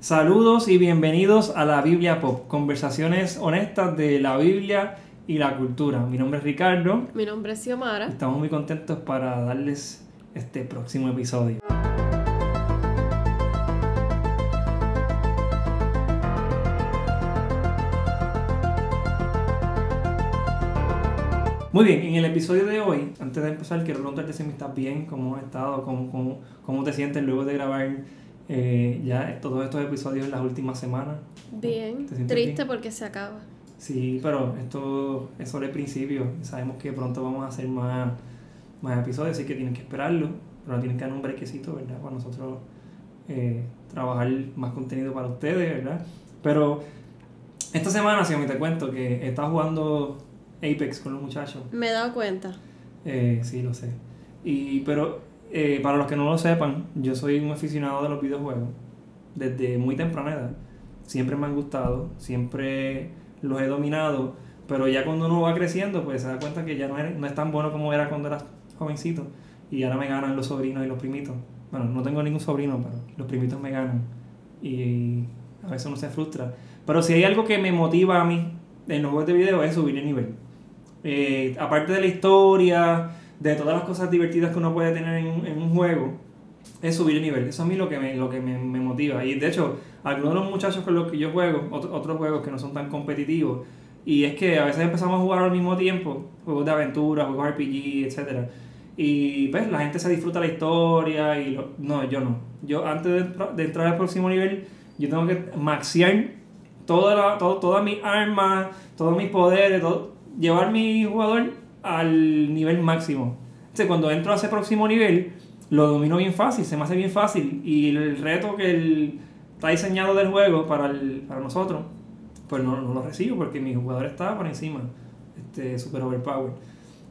Saludos y bienvenidos a la Biblia Pop, conversaciones honestas de la Biblia y la cultura. Mi nombre es Ricardo. Mi nombre es Xiomara. Estamos muy contentos para darles este próximo episodio. Muy bien, en el episodio de hoy, antes de empezar, quiero preguntarte si me estás bien, cómo has estado, cómo, cómo, cómo te sientes luego de grabar eh, ya todos estos episodios en las últimas semanas. Bien, triste porque se acaba. Sí, pero esto es solo el principio. Sabemos que pronto vamos a hacer más, más episodios, así que tienen que esperarlo, pero tienen que dar un brequecito, ¿verdad? Para nosotros eh, trabajar más contenido para ustedes, ¿verdad? Pero esta semana, si me te cuento que estaba jugando Apex con los muchachos. Me he dado cuenta. Eh, sí, lo sé. Y, pero eh, para los que no lo sepan, yo soy un aficionado de los videojuegos. Desde muy temprana edad. Siempre me han gustado, siempre los he dominado. Pero ya cuando uno va creciendo, pues se da cuenta que ya no es, no es tan bueno como era cuando era jovencito. Y ahora me ganan los sobrinos y los primitos. Bueno, no tengo ningún sobrino, pero los primitos me ganan. Y a veces uno se frustra. Pero si hay algo que me motiva a mí en los juegos de video es subir el nivel. Eh, aparte de la historia, de todas las cosas divertidas que uno puede tener en, un juego, es subir el nivel. Eso a mí lo que me, lo que me, motiva. Y de hecho, algunos de los muchachos con los que yo juego, otros juegos que no son tan competitivos, y es que a veces empezamos a jugar al mismo tiempo, juegos de aventura, juegos RPG, etc. Y pues la gente se disfruta la historia y no, yo no. Yo antes de, entrar al próximo nivel, yo tengo que maxear toda la, todo, todas mis armas, todos mis poderes, todo, llevar mi jugador al nivel máximo. Entonces, cuando entro a ese próximo nivel, lo domino bien fácil, se me hace bien fácil. Y el reto que está diseñado del juego para, el, para nosotros, pues no, no, lo recibo porque mi jugador está por encima, este, super overpowered.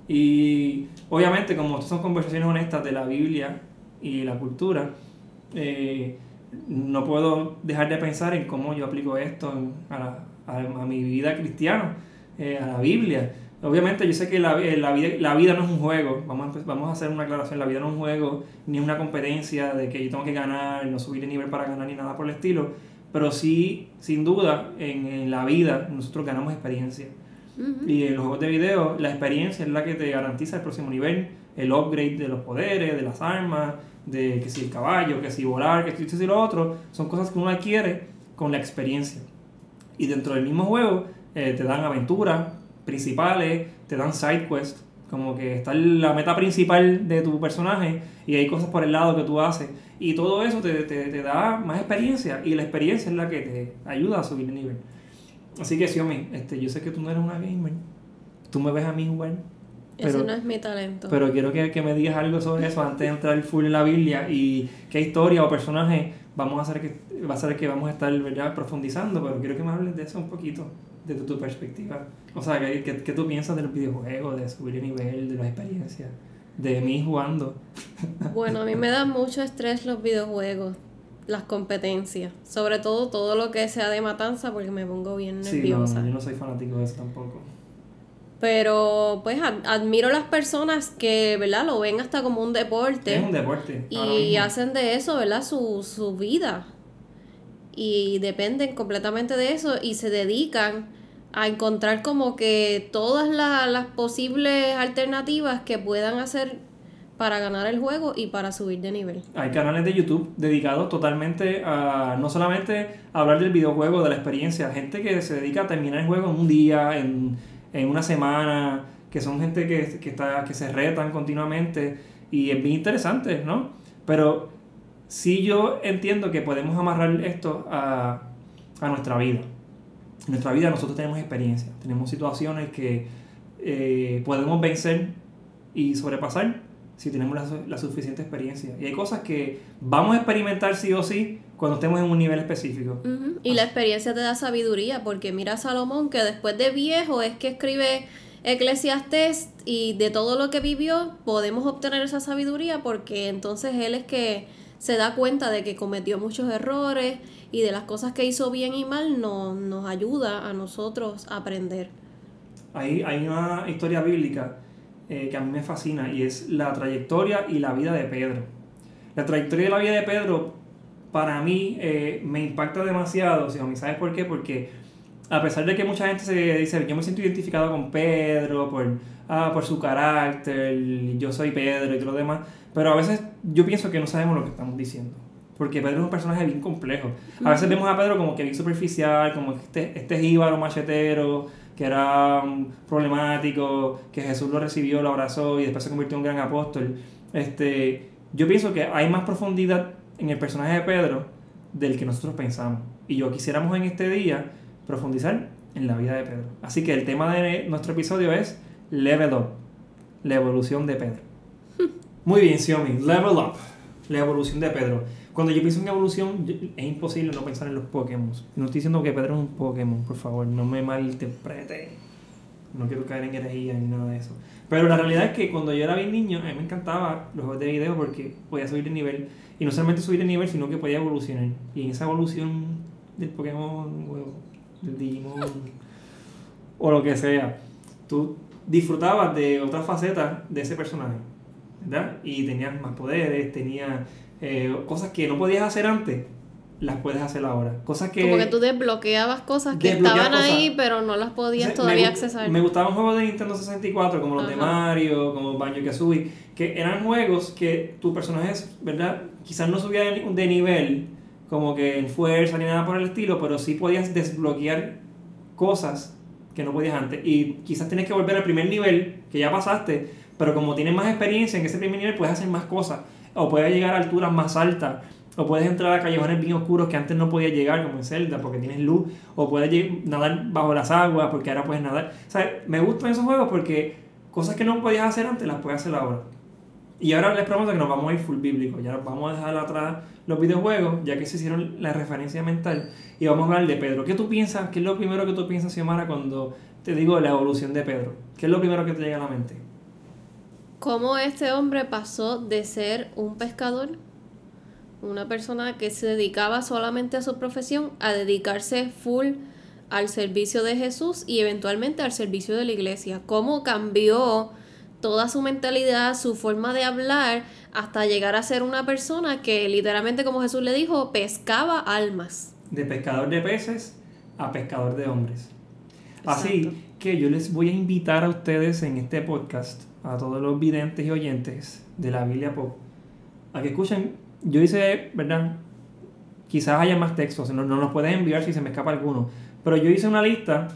Y obviamente, como estas son conversaciones honestas de la Biblia y la cultura, eh, no puedo dejar de pensar en cómo yo aplico esto a, a, a mi vida cristiana eh, a la Biblia. Obviamente yo sé que la, eh, la, vida, la vida no es un juego, vamos a, vamos a hacer una aclaración, la vida no es un juego, ni una competencia de que yo tengo que ganar, no subir de nivel para ganar ni nada por el estilo, pero sí, sin duda, en, la vida nosotros ganamos experiencia. Y en los juegos de video, la experiencia es la que te garantiza el próximo nivel, el upgrade de los poderes, de las armas, de que si el caballo, que si volar, que si esto y lo otro, son cosas que uno adquiere con la experiencia. Y dentro del mismo juego eh, te dan aventuras principales, te dan side quests, como que está la meta principal de tu personaje y hay cosas por el lado que tú haces. Y todo eso te, te, da más experiencia y la experiencia es la que te ayuda a subir el nivel. Así que, Xiaomi, este, yo sé que tú no eres una gamer. Tú me ves a mí jugar. Pero, Ese no es mi talento. Pero quiero que, que, me digas algo sobre eso antes de entrar full en la Biblia y qué historia o personaje vamos a hacer que va a ser que vamos a estar ¿verdad? profundizando, pero quiero que me hables de eso un poquito desde tu perspectiva. O sea, ¿qué, qué, tú piensas del videojuego, de subir el nivel, de las experiencias, de mí jugando? Bueno, a mí me dan mucho estrés los videojuegos, las competencias, sobre todo todo lo que sea de matanza porque me pongo bien nerviosa. Sí, no, yo no soy fanático de eso tampoco. Pero pues admiro las personas que, ¿verdad? Lo ven hasta como un deporte. Es un deporte. Y hacen de eso, ¿verdad? Su, su vida. Y dependen completamente de eso y se dedican a encontrar como que todas las posibles alternativas que puedan hacer para ganar el juego y para subir de nivel. Hay canales de YouTube dedicados totalmente a no solamente a hablar del videojuego, de la experiencia, gente que se dedica a terminar el juego en un día, en, una semana, que son gente que, que, está, que se retan continuamente y es bien interesante, ¿no? Pero sí yo entiendo que podemos amarrar esto a, a nuestra vida en nuestra vida nosotros tenemos experiencia, tenemos situaciones que eh, podemos vencer y sobrepasar si tenemos la, suficiente experiencia. Y hay cosas que vamos a experimentar sí o sí cuando estemos en un nivel específico. Y la experiencia te da sabiduría, porque mira a Salomón que después de viejo es que escribe Eclesiastes y de todo lo que vivió podemos obtener esa sabiduría porque entonces él es que se da cuenta de que cometió muchos errores y de las cosas que hizo bien y mal no, nos ayuda a nosotros a aprender. Hay, hay una historia bíblica eh, que a mí me fascina y es la trayectoria y la vida de Pedro. La trayectoria y la vida de Pedro para mí eh, me impacta demasiado, Xiaomi. ¿Sabes por qué? Porque a pesar de que mucha gente se dice, yo me siento identificado con Pedro por, ah, por su carácter, yo soy Pedro y todo lo demás, pero a veces yo pienso que no sabemos lo que estamos diciendo. Porque Pedro es un personaje bien complejo. A veces vemos a Pedro como que bien superficial, como este, este jíbaro machetero, que era um, problemático, que Jesús lo recibió, lo abrazó y después se convirtió en un gran apóstol. Este, yo pienso que hay más profundidad en el personaje de Pedro del que nosotros pensamos. Y yo quisiéramos en este día profundizar en la vida de Pedro. Así que el tema de nuestro episodio es Level Up, la evolución de Pedro. Muy bien, Xiaomi, Level Up, la evolución de Pedro. Cuando yo pienso en evolución, es imposible no pensar en los Pokémon. No estoy diciendo que Pedro es un Pokémon, por favor, no me malinterprete. No quiero caer en herejía ni nada de eso. Pero la realidad es que cuando yo era bien niño, a mí me encantaba los juegos de video porque podía subir de nivel. Y no solamente subir de nivel, sino que podía evolucionar. Y en esa evolución del Pokémon, del Digimon, o lo que sea, tú disfrutabas de otras facetas de ese personaje. ¿Verdad? Y tenías más poderes, tenías eh, cosas que no podías hacer antes las puedes hacer ahora. Cosas que... Como que tú desbloqueabas cosas que estaban ahí, pero no las podías todavía accesar. Me gustaban juegos de Nintendo 64, como los de Mario, como Banjo Kazooie, que eran juegos que tu personaje, ¿verdad? Quizás no subía de nivel, como que en fuerza ni nada por el estilo, pero sí podías desbloquear cosas que no podías antes. Y quizás tienes que volver al primer nivel, que ya pasaste, pero como tienes más experiencia en ese primer nivel, puedes hacer más cosas. O puedes llegar a alturas más altas o puedes entrar a callejones bien oscuros que antes no podías llegar, como en Zelda, porque tienes luz. O puedes nadar bajo las aguas, porque ahora puedes nadar. O me gustan esos juegos porque cosas que no podías hacer antes las puedes hacer ahora. Y ahora les prometo que nos vamos a ir full bíblico. Ya vamos a dejar atrás los videojuegos, ya que se hicieron la referencia mental. Y vamos a hablar de Pedro. ¿Qué tú piensas? ¿Qué es lo primero que tú piensas, Xiomara, cuando te digo la evolución de Pedro? ¿Qué es lo primero que te llega a la mente? ¿Cómo este hombre pasó de ser un pescador una persona que se dedicaba solamente a su profesión, a dedicarse full al servicio de Jesús y eventualmente al servicio de la iglesia. Cómo cambió toda su mentalidad, su forma de hablar, hasta llegar a ser una persona que literalmente, como Jesús le dijo, pescaba almas. De pescador de peces a pescador de hombres. Así que yo les voy a invitar a ustedes en este podcast, a todos los videntes y oyentes de la Biblia Pop, a que escuchen yo hice, ¿verdad? Quizás haya más textos, no, no los puedes enviar si se me escapa alguno. Pero yo hice una lista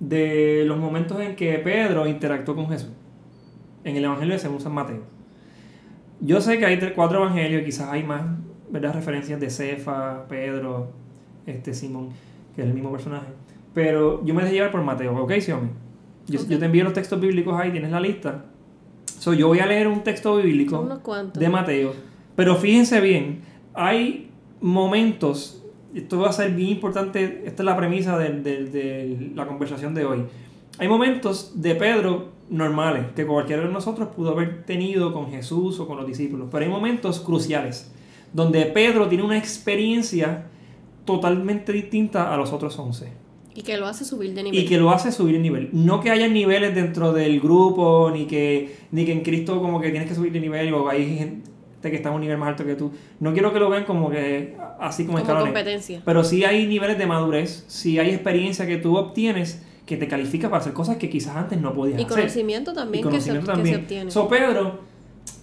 de los momentos en que Pedro interactuó con Jesús. En el Evangelio de según San Mateo. Yo sé que hay cuatro evangelios, quizás hay más, ¿verdad? Referencias de Cefa, Pedro, este Simón, que es el mismo personaje. Pero yo me dejé llevar por Mateo, ¿ok, Xiaomi? Yo, yo te envío los textos bíblicos ahí, tienes la lista. So, yo voy a leer un texto bíblico de Mateo pero fíjense bien, hay momentos, esto va a ser bien importante, esta es la premisa de, la conversación de hoy. Hay momentos de Pedro normales que cualquiera de nosotros pudo haber tenido con Jesús o con los discípulos, pero hay momentos cruciales donde Pedro tiene una experiencia totalmente distinta a los otros once. Y que lo hace subir de nivel. Y que lo hace subir de nivel. No que haya niveles dentro del grupo, ni que, ni que en Cristo como que tienes que subir de nivel, o hay gente que está a un nivel más alto que tú. No quiero que lo vean como que así como, como competencia. Pero sí hay niveles de madurez, sí hay experiencia que tú obtienes que te califica para hacer cosas que quizás antes no podías hacer. Y conocimiento también, que, se, obtiene. So Pedro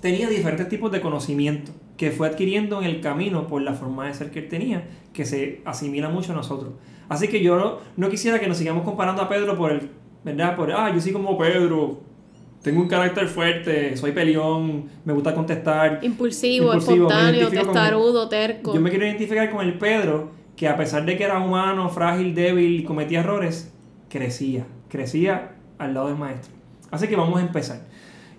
tenía diferentes tipos de conocimiento que fue adquiriendo en el camino por la forma de ser que él tenía, que se asimila mucho a nosotros. Así que yo no, no quisiera que nos sigamos comparando a Pedro por el, ¿verdad? Por, ah, yo soy como Pedro, tengo un carácter fuerte, soy peleón, me gusta contestar. Impulsivo, espontáneo, testarudo, terco. Yo me quiero identificar con el Pedro, que a pesar de que era humano, frágil, débil cometía errores, crecía, crecía al lado del maestro. Así que vamos a empezar.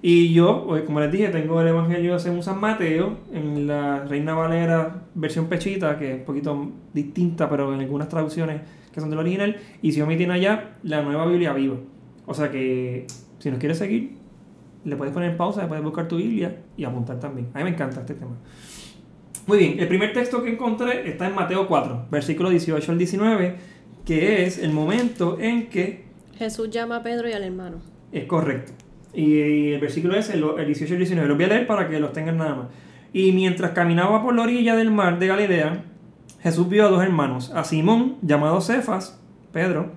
Y yo, como les dije, tengo el Evangelio según San Mateo, en la Reina Valera versión pechita, que es un poquito distinta, pero en algunas traducciones que son del original. Y si tiene allá la nueva Biblia viva. O sea que si nos quieres seguir, le puedes poner pausa, le puedes buscar tu Biblia y apuntar también. A mí me encanta este tema. Muy bien, el primer texto que encontré está en Mateo 4, versículo 18 al 19, que es el momento en que Jesús llama a Pedro y al hermano. Es correcto. Y el versículo es el, 18 y el 19. Los voy a leer para que los tengan nada más. Y mientras caminaba por la orilla del mar de Galilea, Jesús vio a dos hermanos, a Simón, llamado Cefas, Pedro,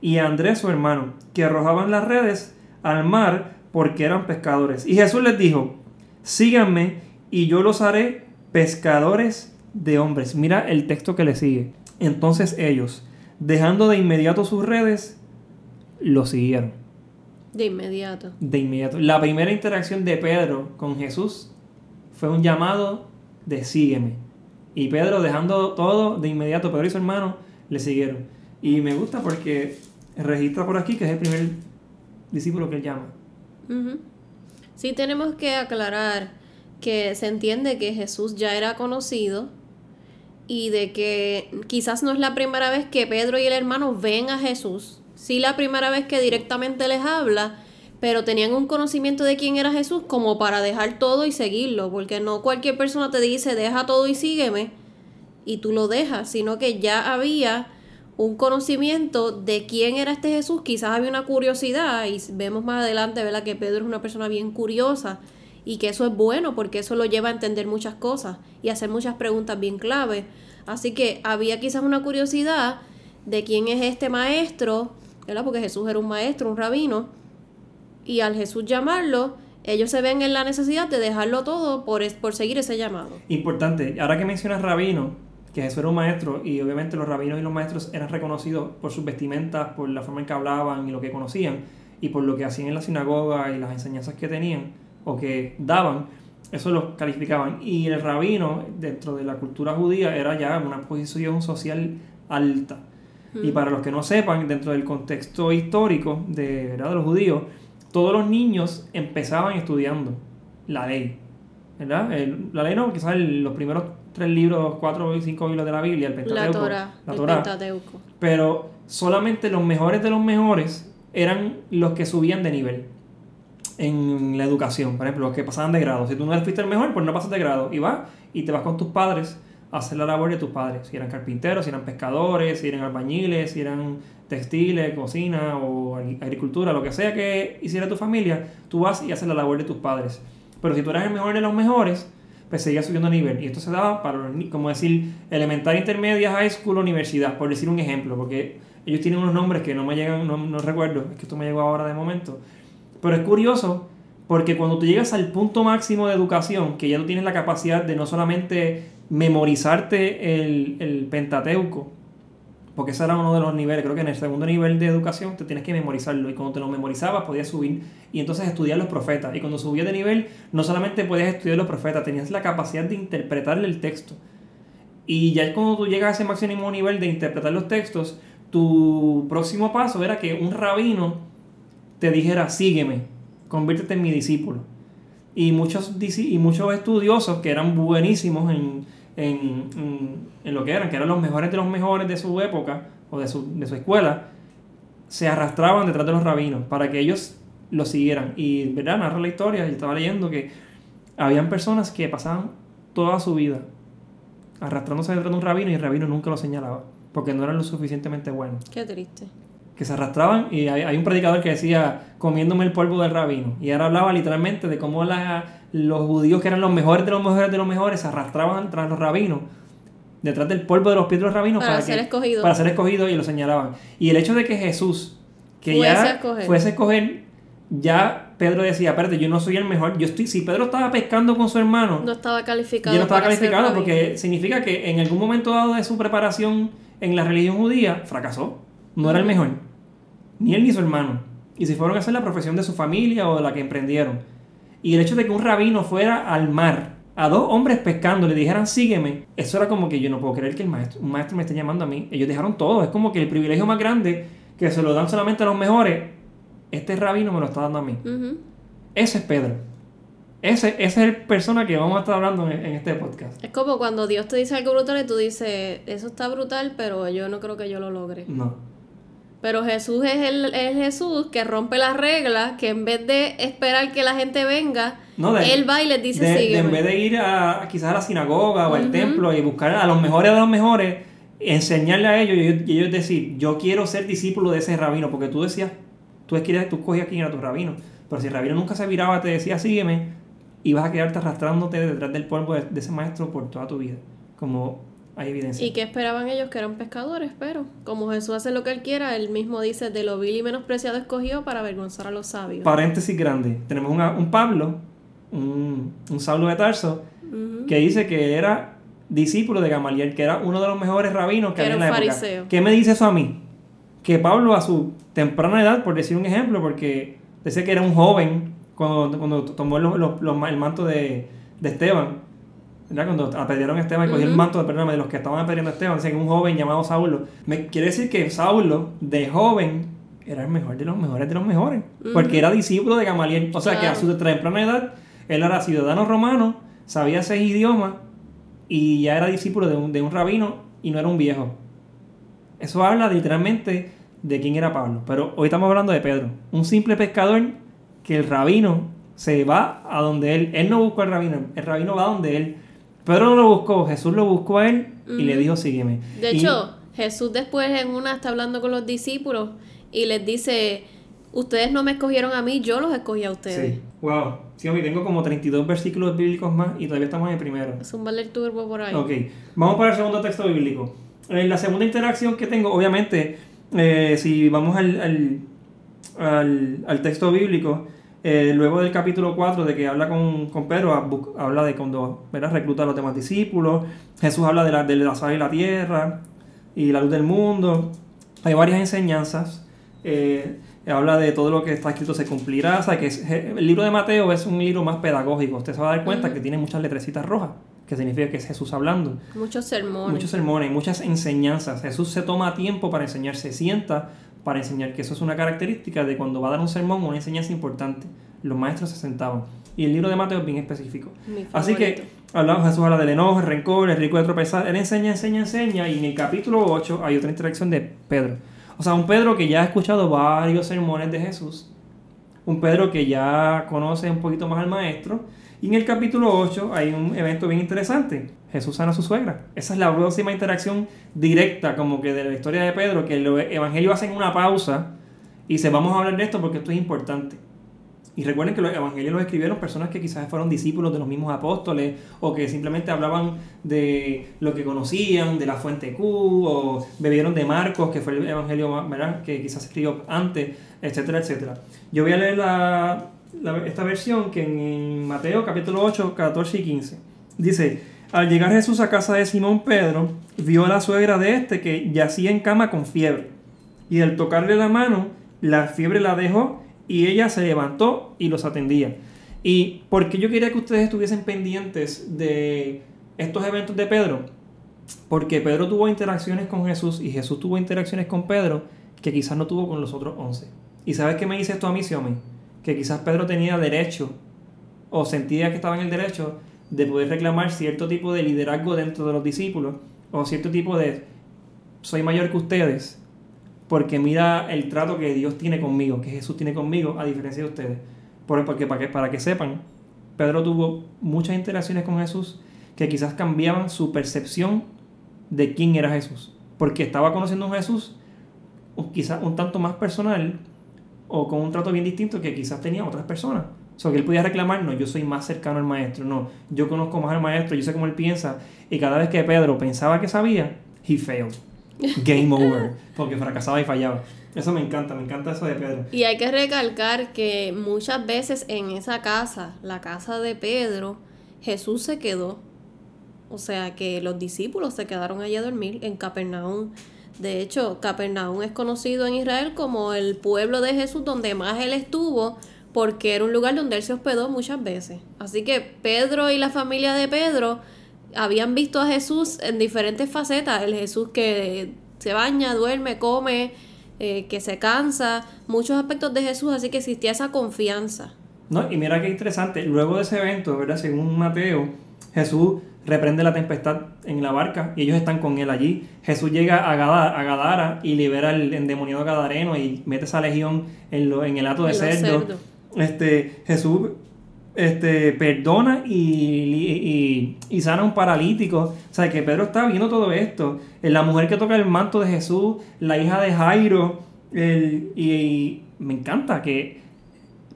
y a Andrés su hermano, que arrojaban las redes al mar porque eran pescadores. Y Jesús les dijo, síganme y yo los haré pescadores de hombres. Mira el texto que le sigue. Entonces ellos, dejando de inmediato sus redes, lo siguieron. De inmediato. De inmediato. La primera interacción de Pedro con Jesús fue un llamado de sígueme. Y Pedro, dejando todo de inmediato, Pedro y su hermano le siguieron. Y me gusta porque registra por aquí que es el primer discípulo que él llama. Sí, tenemos que aclarar que se entiende que Jesús ya era conocido y de que quizás no es la primera vez que Pedro y el hermano ven a Jesús, sí la primera vez que directamente les habla, pero tenían un conocimiento de quién era Jesús como para dejar todo y seguirlo, porque no cualquier persona te dice deja todo y sígueme y tú lo dejas, sino que ya había un conocimiento de quién era este Jesús, quizás había una curiosidad y vemos más adelante, ¿verdad? Que Pedro es una persona bien curiosa y que eso es bueno porque eso lo lleva a entender muchas cosas y hacer muchas preguntas bien clave. Así que había quizás una curiosidad de quién es este maestro, ¿verdad? Porque Jesús era un maestro, un rabino, y al Jesús llamarlo, ellos se ven en la necesidad de dejarlo todo por, por seguir ese llamado. Importante, ahora que mencionas rabino, que Jesús era un maestro y obviamente los rabinos y los maestros eran reconocidos por sus vestimentas, por la forma en que hablaban y lo que conocían y por lo que hacían en la sinagoga y las enseñanzas que tenían o que daban, eso los calificaban. Y el rabino dentro de la cultura judía era ya una posición social alta. Y para los que no sepan, dentro del contexto histórico de, ¿verdad? de los judíos, todos los niños empezaban estudiando la ley. ¿verdad? la ley no, quizás los primeros tres libros, cuatro o cinco libros de la Biblia, el Pentateuco. La Torah, Pentateuco. Pero solamente los mejores de los mejores eran los que subían de nivel en la educación. Por ejemplo, los que pasaban de grado. Si tú no eres el mejor, pues no pasas de grado. Y vas y te vas con tus padres a hacer la labor de tus padres. Si eran carpinteros, si eran pescadores, si eran albañiles, si eran textiles, cocina o agricultura, lo que sea que hiciera tu familia, tú vas y haces la labor de tus padres. Pero si tú eras el mejor de los mejores, pues seguía subiendo nivel. Y esto se daba para, como decir, elemental, intermedia, high school, universidad, por decir un ejemplo, porque ellos tienen unos nombres que no me llegan, no, recuerdo, es que esto me llegó ahora de momento. Pero es curioso porque cuando tú llegas al punto máximo de educación, que ya tú tienes la capacidad de no solamente memorizarte el Pentateuco, porque ese era uno de los niveles. Creo que en el segundo nivel de educación te tienes que memorizarlo. Y cuando te lo memorizabas podías subir y entonces estudiar los profetas. Y cuando subías de nivel, no solamente podías estudiar los profetas, tenías la capacidad de interpretarle el texto. Y ya cuando tú llegas a ese máximo nivel de interpretar los textos, tu próximo paso era que un rabino te dijera, sígueme, conviértete en mi discípulo. Y muchos, y muchos estudiosos que eran buenísimos en en, lo que eran, que eran los mejores de los mejores de su época o de su, de su escuela, se arrastraban detrás de los rabinos para que ellos lo siguieran. Y, ¿verdad? Narra la historia, yo estaba leyendo que habían personas que pasaban toda su vida arrastrándose detrás de un rabino y el rabino nunca lo señalaba, porque no eran lo suficientemente buenos. Qué triste. Que se arrastraban y hay, hay un predicador que decía, comiéndome el polvo del rabino. Y ahora hablaba literalmente de cómo la, los judíos que eran los mejores de los mejores de los mejores se arrastraban tras los rabinos, detrás del polvo de los pies de los rabinos para, ser escogidos. Para ser y lo señalaban. Y el hecho de que Jesús, que ya fuese a escoger, ya Pedro decía, espérate, yo no soy el mejor, yo estoy, si Pedro estaba pescando con su hermano, no estaba calificado. Yo no estaba calificado porque significa que en algún momento dado de su preparación en la religión judía, fracasó. No era el mejor. Ni él ni su hermano. Y si fueron a hacer la profesión de su familia o de la que emprendieron. Y el hecho de que un rabino fuera al mar a dos hombres pescando le dijeran sígueme, eso era como que yo no puedo creer que el maestro, un maestro me esté llamando a mí. Ellos dejaron todo, es como que el privilegio más grande que se lo dan solamente a los mejores, este rabino me lo está dando a mí. Ese es Pedro. Ese, ese, es el persona que vamos a estar hablando en, en, este podcast. Es como cuando Dios te dice algo brutal y tú dices, eso está brutal, pero yo no creo que yo lo logre. No. Pero Jesús es el, Jesús que rompe las reglas, que en vez de esperar que la gente venga, él va y les dice de, en vez de ir a quizás a la sinagoga o al templo y buscar a los mejores de los mejores, enseñarle a ellos y ellos, decir, yo quiero ser discípulo de ese rabino, porque tú decías, tú querías, tú cogías quién era tu rabino, pero si el rabino nunca se viraba, te decía, sígueme, y vas a quedarte arrastrándote detrás del polvo de, ese maestro por toda tu vida. Como hay evidencia. ¿Y qué esperaban ellos? Que eran pescadores, pero como Jesús hace lo que él quiera, él mismo dice, de lo vil y menospreciado escogió para avergonzar a los sabios. Paréntesis grande. Tenemos una- un Pablo, un, un Saulo de Tarso, que dice que era discípulo de Gamaliel, que era uno de los mejores rabinos que Que había en la época. ¿Qué me dice eso a mí? Que Pablo a su temprana edad, por decir un ejemplo, porque dice que era un joven cuando, cuando tomó los- los- los- el manto de, de Esteban, ¿verdad? Cuando apedrearon a Esteban y cogió el manto perdóname, de los que estaban apedreando a Esteban, dice que un joven llamado Saulo. Me quiere decir que Saulo, de joven, era el mejor de los mejores de los mejores, porque era discípulo de Gamaliel. O sea que a su temprana edad, él era ciudadano romano, sabía seis idiomas y ya era discípulo de un, de un rabino y no era un viejo. Eso habla literalmente de quién era Pablo. Pero hoy estamos hablando de Pedro, un simple pescador que el rabino se va a donde él. Él no buscó al rabino, el rabino va a donde él. Pedro no lo buscó, Jesús lo buscó a él y le dijo, sígueme. De Y- hecho, Jesús después en una está hablando con los discípulos y les dice, ustedes no me escogieron a mí, yo los escogí a ustedes. Sí. Wow. Sí, hombre, tengo como 32 versículos bíblicos más y todavía estamos en el primero. Es un valer turbo por ahí. Ok, vamos para el segundo texto bíblico. En la segunda interacción que tengo, obviamente, eh, si vamos al, al, al- al texto bíblico, eh, luego del capítulo 4 de que habla con, con Pedro, hab- habla de cuando ¿verdad? recluta a los demás discípulos, Jesús habla de la, de la sal y la tierra y la luz del mundo, hay varias enseñanzas, eh, habla de todo lo que está escrito se cumplirá, o sea que es- el libro de Mateo es un libro más pedagógico, usted se va a dar cuenta Ujú. que tiene muchas letrecitas rojas, que significa que es Jesús hablando. Muchos sermones. Muchos sermones, muchas enseñanzas. Jesús se toma tiempo para enseñar, se sienta para enseñar, que eso es una característica de cuando va a dar un sermón o una enseñanza importante. Los maestros se sentaban. Y el libro de Mateo es bien específico. Así que hablamos, Jesús habla del enojo, el rencor, el rico de tropezar. Él enseña, enseña, enseña. Y en el capítulo 8 hay otra interacción de Pedro. O sea, un Pedro que ya ha escuchado varios sermones de Jesús. Un Pedro que ya conoce un poquito más al maestro. Y en el capítulo 8 hay un evento bien interesante. Jesús sana a su suegra. Esa es la próxima interacción directa como que de la historia de Pedro, que los evangelios hacen una pausa y se vamos a hablar de esto porque esto es importante. Y recuerden que los evangelios los escribieron personas que quizás fueron discípulos de los mismos apóstoles o que simplemente hablaban de lo que conocían, de la fuente Q, o bebieron de Marcos, que fue el evangelio que quizás escribió antes, etcétera, etcétera. Yo voy a leer la, la- esta versión que en Mateo capítulo 8, 14 y 15 dice, al llegar Jesús a casa de Simón Pedro, vio a la suegra de este que yacía en cama con fiebre. Y al tocarle la mano, la fiebre la dejó y ella se levantó y los atendía. Y porque yo quería que ustedes estuviesen pendientes de estos eventos de Pedro, porque Pedro tuvo interacciones con Jesús y Jesús tuvo interacciones con Pedro que quizás no tuvo con los otros once. ¿Y sabes qué me dice esto a mí, Xiaomi? Que quizás Pedro tenía derecho o sentía que estaba en el derecho de poder reclamar cierto tipo de liderazgo dentro de los discípulos o cierto tipo de soy mayor que ustedes porque mira el trato que Dios tiene conmigo, que Jesús tiene conmigo, a diferencia de ustedes. Por- Porque para que, para que sepan, Pedro tuvo muchas interacciones con Jesús que quizás cambiaban su percepción de quién era Jesús. Porque estaba conociendo a un Jesús quizás un tanto más personal o con un trato bien distinto que quizás tenía otras personas. O sea, que él podía reclamar, no, yo soy más cercano al maestro, no, yo conozco más al maestro, yo sé cómo él piensa. Y cada vez que Pedro pensaba que sabía, he failed. Game over. Porque fracasaba y fallaba. Eso me encanta, me encanta eso de Pedro. Y hay que recalcar que muchas veces en esa casa, la casa de Pedro, Jesús se quedó. O sea que los discípulos se quedaron allí a dormir en Capernaum. De hecho, Capernaum es conocido en Israel como el pueblo de Jesús donde más él estuvo, porque era un lugar donde él se hospedó muchas veces. Así que Pedro y la familia de Pedro habían visto a Jesús en diferentes facetas. El Jesús que se baña, duerme, come, eh, que se cansa, muchos aspectos de Jesús, así que existía esa confianza. ¿No? Y mira qué interesante, luego de ese evento, ¿verdad? Según Mateo, Jesús reprende la tempestad en la barca y ellos están con él allí. Jesús llega a Gadara, a Gadara y libera al endemoniado gadareno y mete esa legión en, lo, en el hato de los cerdo. Este, Jesús este, perdona y, y, y sana a un paralítico. O sea, que Pedro está viendo todo esto. La mujer que toca el manto de Jesús, la hija de Jairo. el- y, me encanta que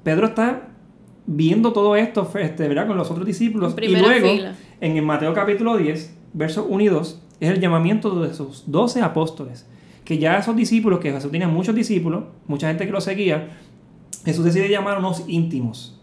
Pedro está viendo todo esto este, ¿verdad? con los otros discípulos. Y luego, fila. en el Mateo capítulo 10, versos 1 y 2, es el llamamiento de sus doce apóstoles. Que ya esos discípulos, que Jesús tenía muchos discípulos, mucha gente que lo seguía, Jesús decide llamar a unos íntimos,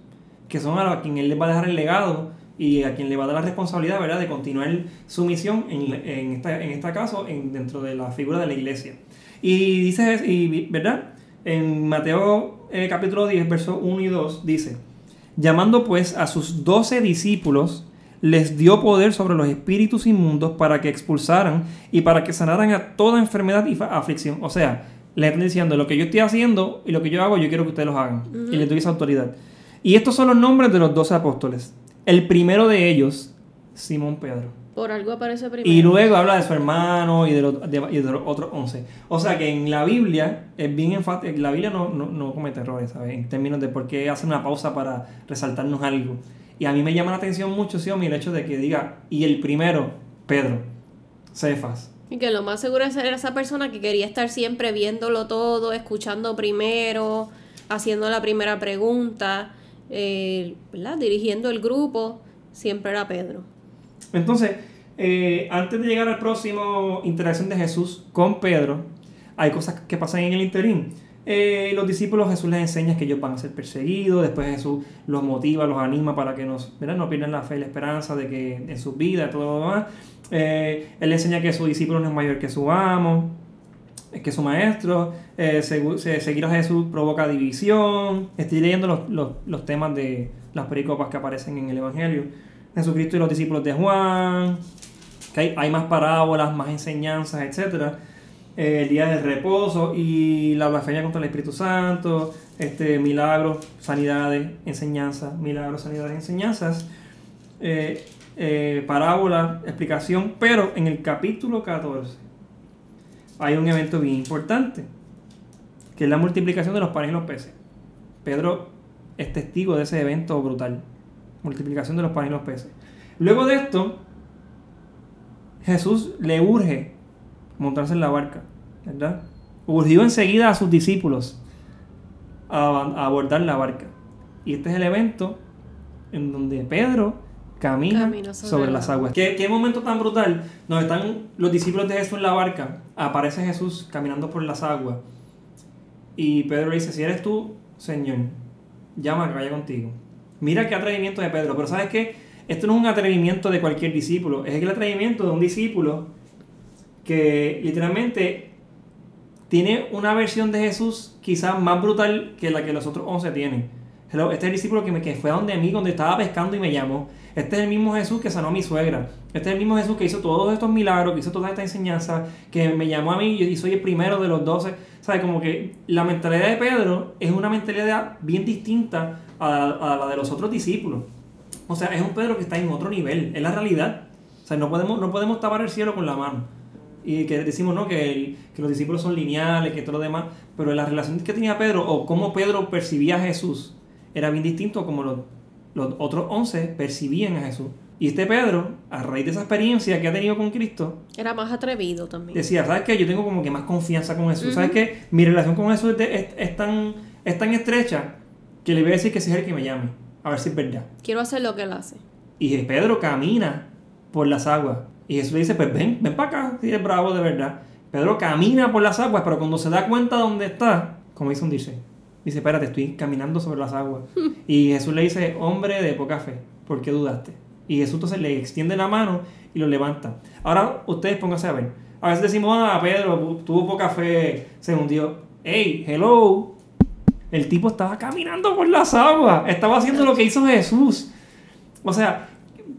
que son a quien Él les va a dejar el legado y a quien le va a dar la responsabilidad ¿verdad? de continuar su misión, en, en, esta, en este caso, en, dentro de la figura de la iglesia. Y dice, y, ¿verdad? En Mateo eh, capítulo 10, versos 1 y 2, dice, llamando pues a sus doce discípulos, les dio poder sobre los espíritus inmundos para que expulsaran y para que sanaran a toda enfermedad y aflicción. O sea, le están diciendo, lo que yo estoy haciendo y lo que yo hago, yo quiero que ustedes lo hagan. Y les doy esa autoridad. Y estos son los nombres de los doce apóstoles. El primero de ellos, Simón Pedro. Por algo aparece primero. Y luego habla de su hermano y de, los, otros once. O sea que en la Biblia es bien enfático. La Biblia no, no, comete errores, ¿sabes? En términos de por qué hace una pausa para resaltarnos algo. Y a mí me llama la atención mucho, sí, el hecho de que diga, y el primero, Pedro, Cefas. Y que lo más seguro ser esa persona que quería estar siempre viéndolo todo, escuchando primero, haciendo la primera pregunta eh, dirigiendo el grupo, siempre era Pedro. Entonces, eh, antes de llegar al próximo interacción de Jesús con Pedro, hay cosas que pasan en el interín. Eh, los discípulos Jesús les enseña que ellos van a ser perseguidos, después Jesús los motiva, los anima para que nos, no pierdan la fe y la esperanza de que en su vida, todo lo demás. él enseña que su discípulo no es mayor que su amo que su maestro, eh, seguir a Jesús provoca división. Estoy leyendo los, los, temas de las pericopas que aparecen en el Evangelio. Jesucristo y los discípulos de Juan, que hay, hay más parábolas, más enseñanzas, etc. Eh, el día del reposo y la blasfemia contra el Espíritu Santo, este, milagros, sanidades, enseñanzas, milagros, sanidades, enseñanzas. Eh, eh, parábola, explicación, pero en el capítulo 14 hay un evento bien importante, que es la multiplicación de los panes y los peces. Pedro es testigo de ese evento brutal, multiplicación de los panes y los peces. Luego de esto, Jesús le urge montarse en la barca, ¿verdad? Urgió enseguida a sus discípulos a abordar la barca. Y este es el evento en donde Pedro camina, sobre, las aguas. ¿Qué, ¿Qué, momento tan brutal donde están los discípulos de Jesús en la barca? Aparece Jesús caminando por las aguas. Y Pedro le dice, si eres tú, Señor, llama que vaya contigo. Mira qué atrevimiento de Pedro. Pero ¿sabes qué? Esto no es un atrevimiento de cualquier discípulo. Es el atrevimiento de un discípulo que literalmente tiene una versión de Jesús quizás más brutal que la que los otros once tienen. Este es el discípulo que, me, que fue a donde mí, donde estaba pescando y me llamó. Este es el mismo Jesús que sanó a mi suegra. Este es el mismo Jesús que hizo todos estos milagros, que hizo toda esta enseñanza, que me llamó a mí y soy el primero de los doce. ¿Sabes? Como que la mentalidad de Pedro es una mentalidad bien distinta a, la de los otros discípulos. O sea, es un Pedro que está en otro nivel, es la realidad. O sea, no podemos, no podemos tapar el cielo con la mano. Y que decimos, ¿no? Que, que los discípulos son lineales, que todo lo demás. Pero la relación que tenía Pedro, o cómo Pedro percibía a Jesús, era bien distinto como los los otros once percibían a Jesús. Y este Pedro, a raíz de esa experiencia que ha tenido con Cristo, era más atrevido también. Decía, ¿sabes qué? Yo tengo como que más confianza con Jesús. ¿Sabes qué? Mi relación con Jesús es, tan, es tan estrecha que le voy a decir que si es el que me llame. A ver si es verdad. Quiero hacer lo que él hace. Y Pedro camina por las aguas. Y Jesús le dice, pues ven, ven para acá, si es bravo de verdad. Pedro camina por las aguas, pero cuando se da cuenta de dónde está, como dice un dice, Dice, espérate, estoy caminando sobre las aguas. y Jesús le dice, hombre de poca fe, ¿por qué dudaste? Y Jesús entonces le extiende la mano y lo levanta. Ahora ustedes pónganse a ver. A veces decimos, ah, Pedro tuvo poca fe, se hundió. Hey, hello. El tipo estaba caminando por las aguas. Estaba haciendo lo que hizo Jesús. O sea,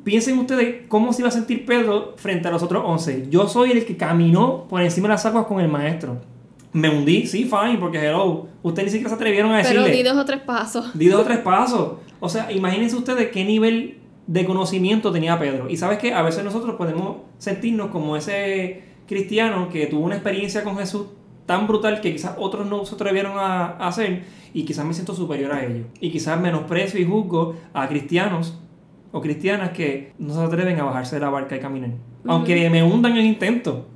piensen ustedes cómo se iba a sentir Pedro frente a los otros once. Yo soy el que caminó por encima de las aguas con el maestro. Me hundí, sí, fine, porque hello. Ustedes ni siquiera se atrevieron a decirle. Pero di dos o tres pasos. Di dos o tres pasos. O sea, imagínense ustedes qué nivel de conocimiento tenía Pedro. Y sabes que a veces nosotros podemos sentirnos como ese cristiano que tuvo una experiencia con Jesús tan brutal que quizás otros no se atrevieron a, hacer y quizás me siento superior a ellos. Y quizás menosprecio y juzgo a cristianos o cristianas que no se atreven a bajarse de la barca y caminar. Aunque me hundan el intento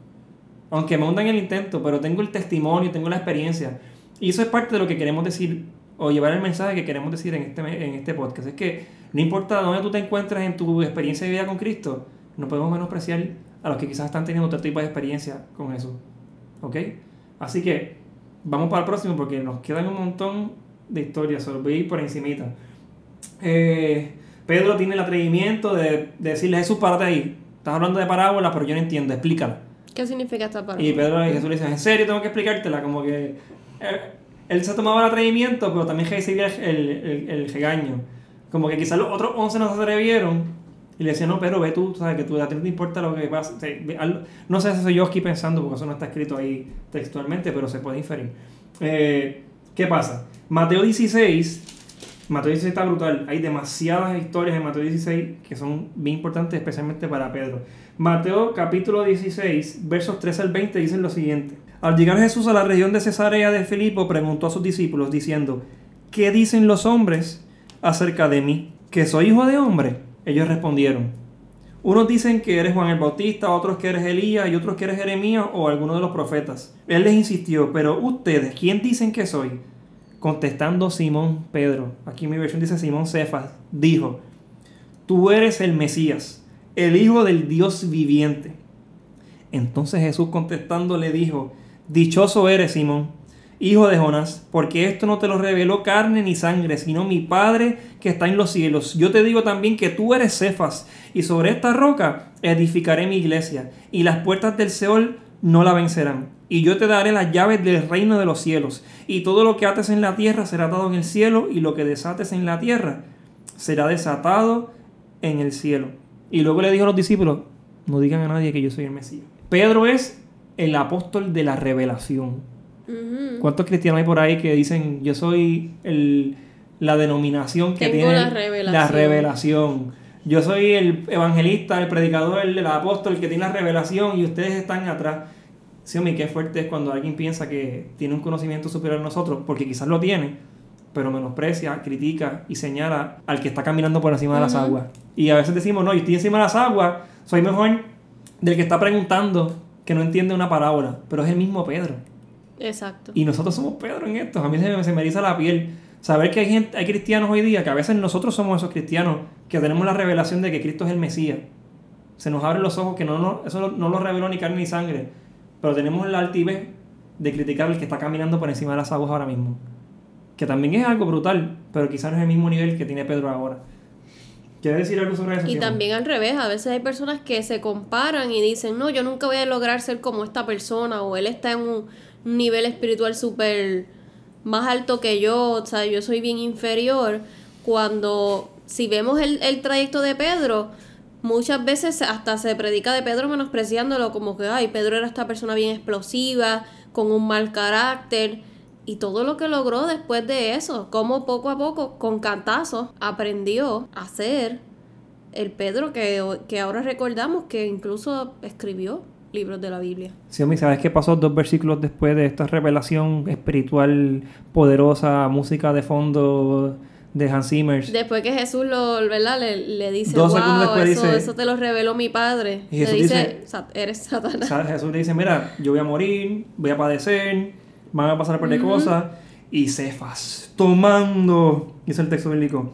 aunque me hundan el intento, pero tengo el testimonio, tengo la experiencia. Y eso es parte de lo que queremos decir, o llevar el mensaje que queremos decir en este, en este podcast. Es que no importa dónde tú te encuentres en tu experiencia de vida con Cristo, no podemos menospreciar a los que quizás están teniendo otro tipo de experiencia con Jesús. ¿Ok? Así que vamos para el próximo porque nos quedan un montón de historias, se los voy a ir por encimita. Eh, Pedro tiene el atrevimiento de, decirle Jesús, párate ahí. Estás hablando de parábolas, pero yo no entiendo, explícala. ¿Qué significa esta parábola? Y Pedro y Jesús le dicen, ¿en serio tengo que explicártela? Como que eh, él se tomaba el atrevimiento, pero también recibía el, el, el, regaño. Como que quizás los otros 11 no se atrevieron. Y le decían, no, pero ve tú, sabes que tú a ti no te importa lo que pasa. no sé si soy yo aquí pensando, porque eso no está escrito ahí textualmente, pero se puede inferir. Eh, ¿Qué pasa? Mateo 16, Mateo 16 está brutal. Hay demasiadas historias en Mateo 16 que son bien importantes, especialmente para Pedro. Mateo capítulo 16, versos 13 al 20 dicen lo siguiente. Al llegar Jesús a la región de Cesarea de Filipo, preguntó a sus discípulos diciendo, ¿qué dicen los hombres acerca de mí? ¿Que soy hijo de hombre? Ellos respondieron, unos dicen que eres Juan el Bautista, otros que eres Elías y otros que eres Jeremías o alguno de los profetas. Él les insistió, pero ustedes, ¿quién dicen que soy? Contestando Simón Pedro, aquí mi versión dice Simón Cefas, dijo, tú eres el Mesías, el Hijo del Dios viviente. Entonces Jesús contestando le dijo, Dichoso eres, Simón, hijo de Jonás, porque esto no te lo reveló carne ni sangre, sino mi Padre que está en los cielos. Yo te digo también que tú eres Cefas, y sobre esta roca edificaré mi iglesia, y las puertas del Seol no la vencerán. Y yo te daré las llaves del reino de los cielos, y todo lo que ates en la tierra será atado en el cielo, y lo que desates en la tierra será desatado en el cielo. Y luego le dijo a los discípulos, no digan a nadie que yo soy el Mesías. Pedro es el apóstol de la revelación. ¿Cuántos cristianos hay por ahí que dicen yo soy el, la denominación que tiene la revelación. la revelación? Yo soy el evangelista, el predicador, el, apóstol que tiene la revelación y ustedes están atrás. Sí, hombre, qué fuerte es cuando alguien piensa que tiene un conocimiento superior a nosotros, porque quizás lo tiene, pero menosprecia, critica y señala al que está caminando por encima de las aguas. Y a veces decimos, no, yo estoy encima de las aguas, soy mejor del que está preguntando que no entiende una parábola, pero es el mismo Pedro. Exacto. Y nosotros somos Pedro en esto. A mí se me, se me eriza la piel. Saber que hay, gente, hay cristianos hoy día, que a veces nosotros somos esos cristianos, que tenemos la revelación de que Cristo es el Mesías. Se nos abren los ojos que no, no eso no lo reveló ni carne ni sangre. Pero tenemos la altivez de criticar al que está caminando por encima de las aguas ahora mismo. Que también es algo brutal, pero quizás no es el mismo nivel que tiene Pedro ahora. ¿Quieres decir algo sobre eso? Y también al revés, a veces hay personas que se comparan y dicen, no, yo nunca voy a lograr ser como esta persona o él está en un, nivel espiritual súper más alto que yo, o sea, yo soy bien inferior. Cuando, si vemos el, el trayecto de Pedro, muchas veces hasta se predica de Pedro menospreciándolo como que, ay, Pedro era esta persona bien explosiva, con un mal carácter y todo lo que logró después de eso, como poco a poco, con cantazos, aprendió a ser el Pedro que, que ahora recordamos que incluso escribió libros de la Biblia. Sí, ¿sabes qué pasó dos versículos después de esta revelación espiritual poderosa, música de fondo de Hans Zimmer? Después que Jesús lo, ¿verdad? Le, dice, wow, eso, eso, te lo reveló mi Padre. Y Jesús le dice, eres Satanás. Jesús le dice, mira, yo voy a morir, voy a padecer, van a pasar por de cosas. Y Cefas, tomando, dice el texto bíblico,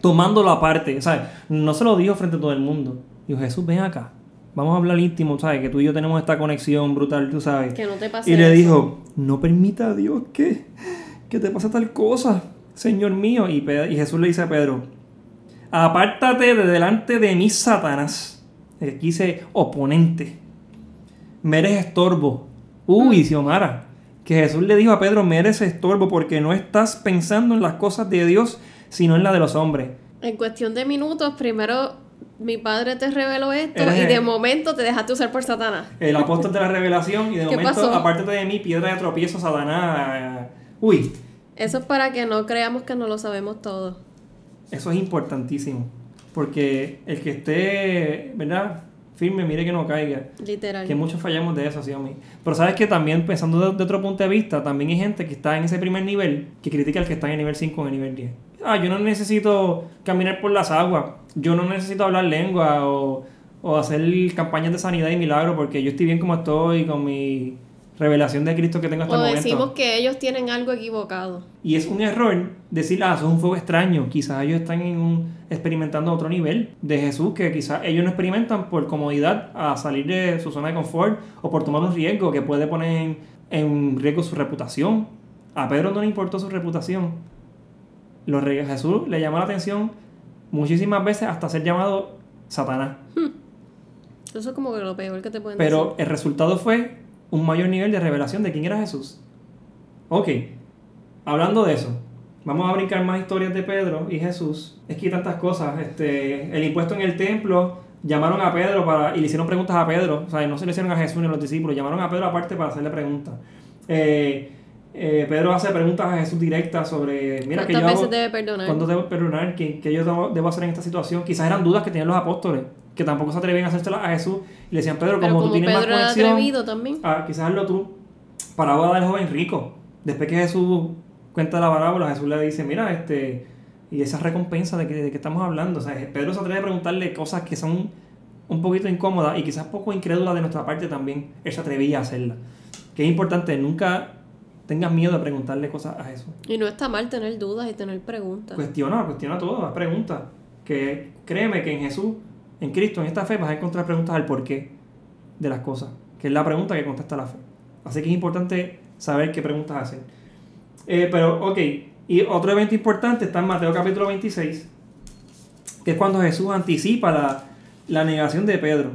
tomando la parte, ¿sabes? No se lo dijo frente a todo el mundo. Dijo, Jesús, ven acá. Vamos a hablar íntimo, ¿sabes? Que tú y yo tenemos esta conexión brutal, tú sabes. Que no te pase Y le dijo, no permita a Dios que, que te pase tal cosa, Señor mío. Y, y Jesús le dice a Pedro, apártate de delante de mí, Satanás. Aquí dice oponente. Me eres estorbo. Uy, mm. Xiomara que Jesús le dijo a Pedro, me eres estorbo porque no estás pensando en las cosas de Dios, sino en las de los hombres. En cuestión de minutos, primero mi padre te reveló esto y de momento te dejaste usar por Satanás. El apóstol de la revelación y de momento, aparte de mí, piedra de tropiezo, Satanás. Uy. Eso es para que no creamos que no lo sabemos todo. Eso es importantísimo. Porque el que esté, ¿verdad? firme, mire que no caiga. Literal. Que muchos fallamos de eso, sí, a mí. Pero sabes que también, pensando de, otro punto de vista, también hay gente que está en ese primer nivel que critica al que está en el nivel 5 o en el nivel 10. Ah, yo no necesito caminar por las aguas, yo no necesito hablar lengua o, o hacer campañas de sanidad y milagro porque yo estoy bien como estoy con mi revelación de Cristo que tengo hasta O el momento. decimos que ellos tienen algo equivocado. Y es un error decir, ah, eso es un fuego extraño. Quizás ellos están en un, experimentando otro nivel de Jesús que quizás ellos no experimentan por comodidad a salir de su zona de confort o por tomar un riesgo que puede poner en, en riesgo su reputación. A Pedro no le importó su reputación. Los Jesús le llamó la atención muchísimas veces hasta ser llamado Satanás. Eso es como que lo peor que te pueden Pero el resultado fue un mayor nivel de revelación de quién era Jesús. Ok, hablando de eso, vamos a brincar más historias de Pedro y Jesús. Es que hay tantas cosas. Este, el impuesto en el templo, llamaron a Pedro para, y le hicieron preguntas a Pedro. O sea, no se le hicieron a Jesús ni a los discípulos, llamaron a Pedro aparte para hacerle preguntas. Eh, eh, Pedro hace preguntas a Jesús directas sobre, mira, que yo ¿Cuántas hago, veces debe perdonar? ¿Cuándo debo perdonar? ¿Qué, qué yo debo, hacer en esta situación? Quizás eran dudas que tenían los apóstoles, que tampoco se atrevían a hacérselas a Jesús. Y le decían, Pedro, Pero como, como tú tienes Pedro más conexión, también. ah, quizás hazlo tú. Parábola del joven rico. Después que Jesús cuenta la parábola, Jesús le dice, mira, este, y esa recompensa de que, de que estamos hablando. O sea, Pedro se atreve a preguntarle cosas que son un poquito incómodas y quizás poco incrédulas de nuestra parte también. Él se atrevía a hacerlas. Que es importante, nunca tengas miedo de preguntarle cosas a Jesús. Y no está mal tener dudas y tener preguntas. Cuestiona, cuestiona todo, haz preguntas. Que créeme que en Jesús, en Cristo, en esta fe, vas a encontrar preguntas al porqué de las cosas, que es la pregunta que contesta la fe. Así que es importante saber qué preguntas hacer. Eh, pero, ok, y otro evento importante está en Mateo capítulo 26, que es cuando Jesús anticipa la, la negación de Pedro.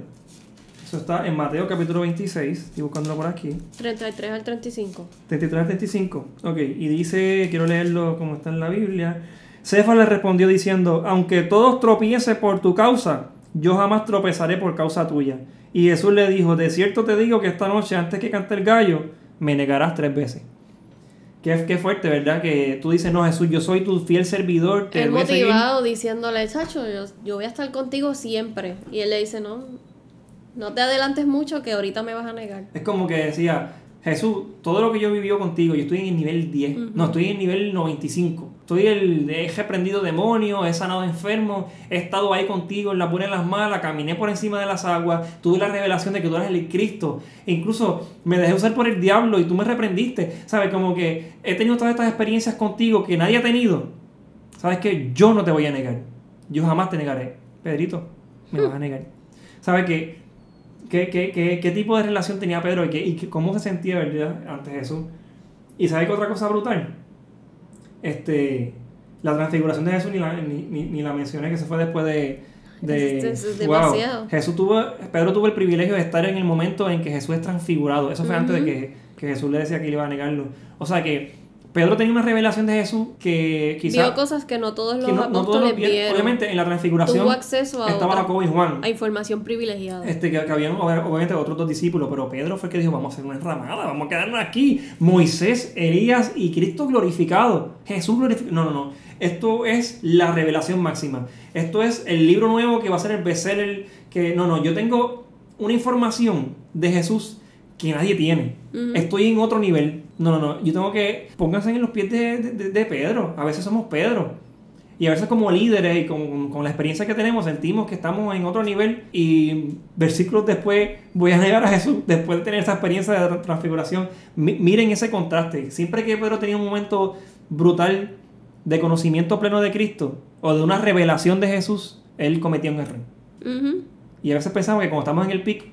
Eso está en Mateo capítulo 26, estoy buscándolo por aquí. 33 al 35. 33 al 35. Ok, y dice, quiero leerlo como está en la Biblia. Cefa le respondió diciendo, aunque todos tropiecen por tu causa, yo jamás tropezaré por causa tuya. Y Jesús le dijo, de cierto te digo que esta noche, antes que cante el gallo, me negarás tres veces. Qué, qué fuerte, ¿verdad? Que tú dices, no, Jesús, yo soy tu fiel servidor, te Él voy a seguir". motivado diciéndole, Chacho, yo, yo voy a estar contigo siempre. Y él le dice, no, no te adelantes mucho que ahorita me vas a negar. Es como que decía, Jesús, todo lo que yo he vivido contigo, yo estoy en el nivel 10, no, estoy en el nivel 95. Estoy el, he reprendido demonios, he sanado enfermos, he estado ahí contigo en las buenas y en las malas, caminé por encima de las aguas, tuve la revelación de que tú eres el Cristo. E incluso me dejé usar por el diablo y tú me reprendiste. ¿Sabes? Como que he tenido todas estas experiencias contigo que nadie ha tenido. ¿Sabes que Yo no te voy a negar. Yo jamás te negaré. Pedrito, me vas a negar. ¿Sabes qué? ¿Qué, qué, qué, qué tipo de relación tenía Pedro y, qué, y cómo se sentía ¿verdad? ante Jesús? ¿Y sabes qué otra cosa brutal? Este, la transfiguración de Jesús ni la, ni, ni- ni la mencioné, que se fue después de... de Es- wow. Jesús tuvo, Pedro tuvo el privilegio de estar en el momento en que Jesús es transfigurado. Eso fue antes de que, que Jesús le decía que le iba a negarlo. O sea que Pedro tenía una revelación de Jesús que quizás... Vio cosas que no todos los no, no todos apóstoles lo vieron. Obviamente en la transfiguración Tuvo acceso a, estaba Jacobo y Juan. a información privilegiada. Este, que, que habían ob- obviamente otros dos discípulos, pero Pedro fue el que dijo, vamos a hacer una enramada, vamos a quedarnos aquí. Moisés, Elías y Cristo glorificado. Jesús glorificado. No, no, no. Esto es la revelación máxima. Esto es el libro nuevo que va a ser el bestseller. Que, no, no, yo tengo una información de Jesús que nadie tiene. Estoy en otro nivel. No, no, no. Yo tengo que... Pónganse en los pies de, de- de Pedro. A veces somos Pedro. Y a veces como líderes y con, con la experiencia que tenemos sentimos que estamos en otro nivel y versículos después voy a negar a Jesús después de tener esa experiencia de tra- transfiguración. Mi- miren ese contraste. Siempre que Pedro tenía un momento brutal de conocimiento pleno de Cristo o de una revelación de Jesús, él cometía un error. Ujú. Y a veces pensamos que cuando estamos en el pic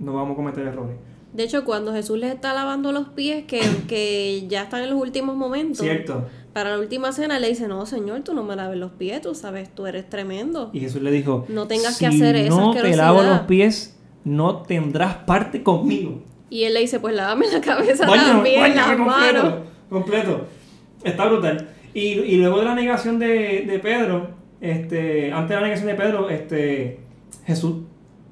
no vamos a cometer errores. De hecho, cuando Jesús les está lavando los pies, que, que ya están en los últimos momentos, ¿Cierto? para la última cena le dice, no, Señor, tú no me laves los pies, tú sabes, tú eres tremendo. Y Jesús le dijo, No tengas si que hacer esa no te asquerosidad". lavo los pies, no tendrás parte conmigo. Y él le dice, pues lávame la cabeza también, las completo, manos. completo. Está brutal. Y, y luego de la negación de, de Pedro, este, antes de la negación de Pedro, este, Jesús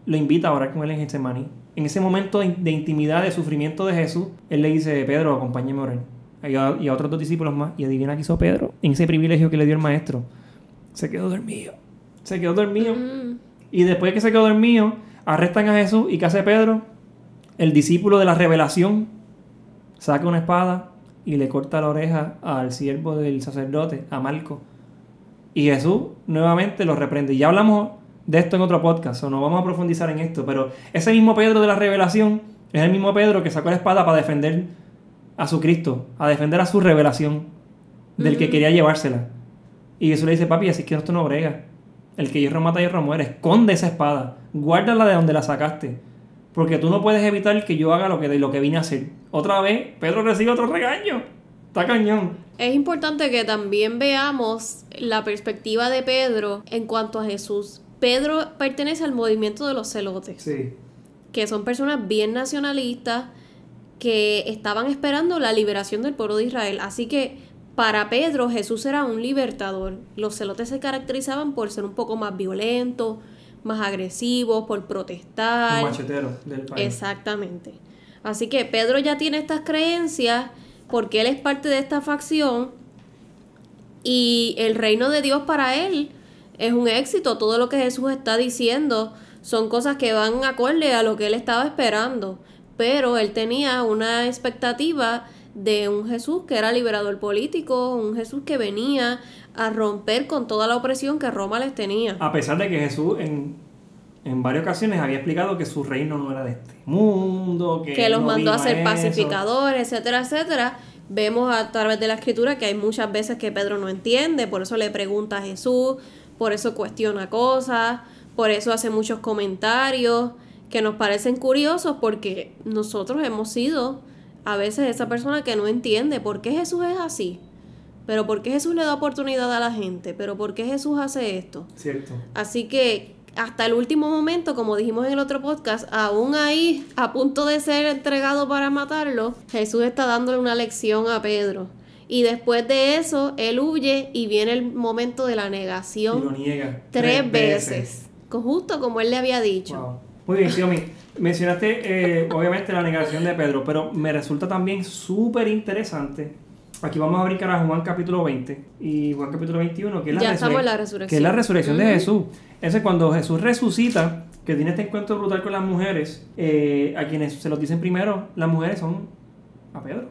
lo invita a orar con él en Getsemaní. En ese momento de, intimidad, de sufrimiento de Jesús, él le dice, Pedro, acompáñame a orar. Y a, y a otros dos discípulos más. Y adivina qué hizo Pedro. En ese privilegio que le dio el maestro. Se quedó dormido. Se quedó dormido. Mm. Y después que se quedó dormido, arrestan a Jesús. ¿Y qué hace Pedro? El discípulo de la revelación saca una espada y le corta la oreja al siervo del sacerdote, a Marco. Y Jesús nuevamente lo reprende. Ya hablamos de esto en otro podcast, o no vamos a profundizar en esto, pero ese mismo Pedro de la revelación Es el mismo Pedro que sacó la espada para defender a su Cristo, a defender a su revelación del que quería llevársela. Y Jesús le dice, papi, así que esto no brega. El que hierro mata, hierro muere. Esconde esa espada. Guárdala de donde la sacaste. Porque tú no puedes evitar que yo haga lo que, lo que vine a hacer. Otra vez, Pedro recibe otro regaño. Está cañón. Es importante que también veamos la perspectiva de Pedro en cuanto a Jesús. Pedro pertenece al movimiento de los celotes. Sí. Que son personas bien nacionalistas que estaban esperando la liberación del pueblo de Israel. Así que para Pedro Jesús era un libertador. Los celotes se caracterizaban por ser un poco más violentos, más agresivos, por protestar. Un machetero del país. Exactamente. Así que Pedro ya tiene estas creencias porque él es parte de esta facción y el reino de Dios para él es un éxito. Todo lo que Jesús está diciendo son cosas que van acorde a lo que él estaba esperando. Pero él tenía una expectativa de un Jesús que era liberador político, un Jesús que venía a romper con toda la opresión que Roma les tenía. A pesar de que Jesús en, en varias ocasiones había explicado que su reino no era de este mundo, que, que los no mandó a ser pacificadores, etcétera, etcétera. Vemos a través de la escritura que hay muchas veces que Pedro no entiende, por eso le pregunta a Jesús, por eso cuestiona cosas, por eso hace muchos comentarios que nos parecen curiosos porque nosotros hemos sido a veces esa persona que no entiende por qué Jesús es así, pero por qué Jesús le da oportunidad a la gente, pero por qué Jesús hace esto. Cierto. Así que hasta el último momento, como dijimos en el otro podcast, aún ahí, a punto de ser entregado para matarlo, Jesús está dándole una lección a Pedro. Y después de eso, él huye y viene el momento de la Y lo negación niega. tres veces. Justo como él le había dicho. Wow. Muy bien, Xiaomi. Mencionaste eh, obviamente la negación de Pedro, pero me resulta también súper interesante. Aquí vamos a brincar a Juan capítulo 20 y Juan capítulo 21, que es la, Ya estamos en la que resurrección. es la resurrección de. Jesús. Ese es cuando Jesús resucita, que tiene este encuentro brutal con las mujeres, eh, a quienes se los dicen primero, las mujeres son a Pedro.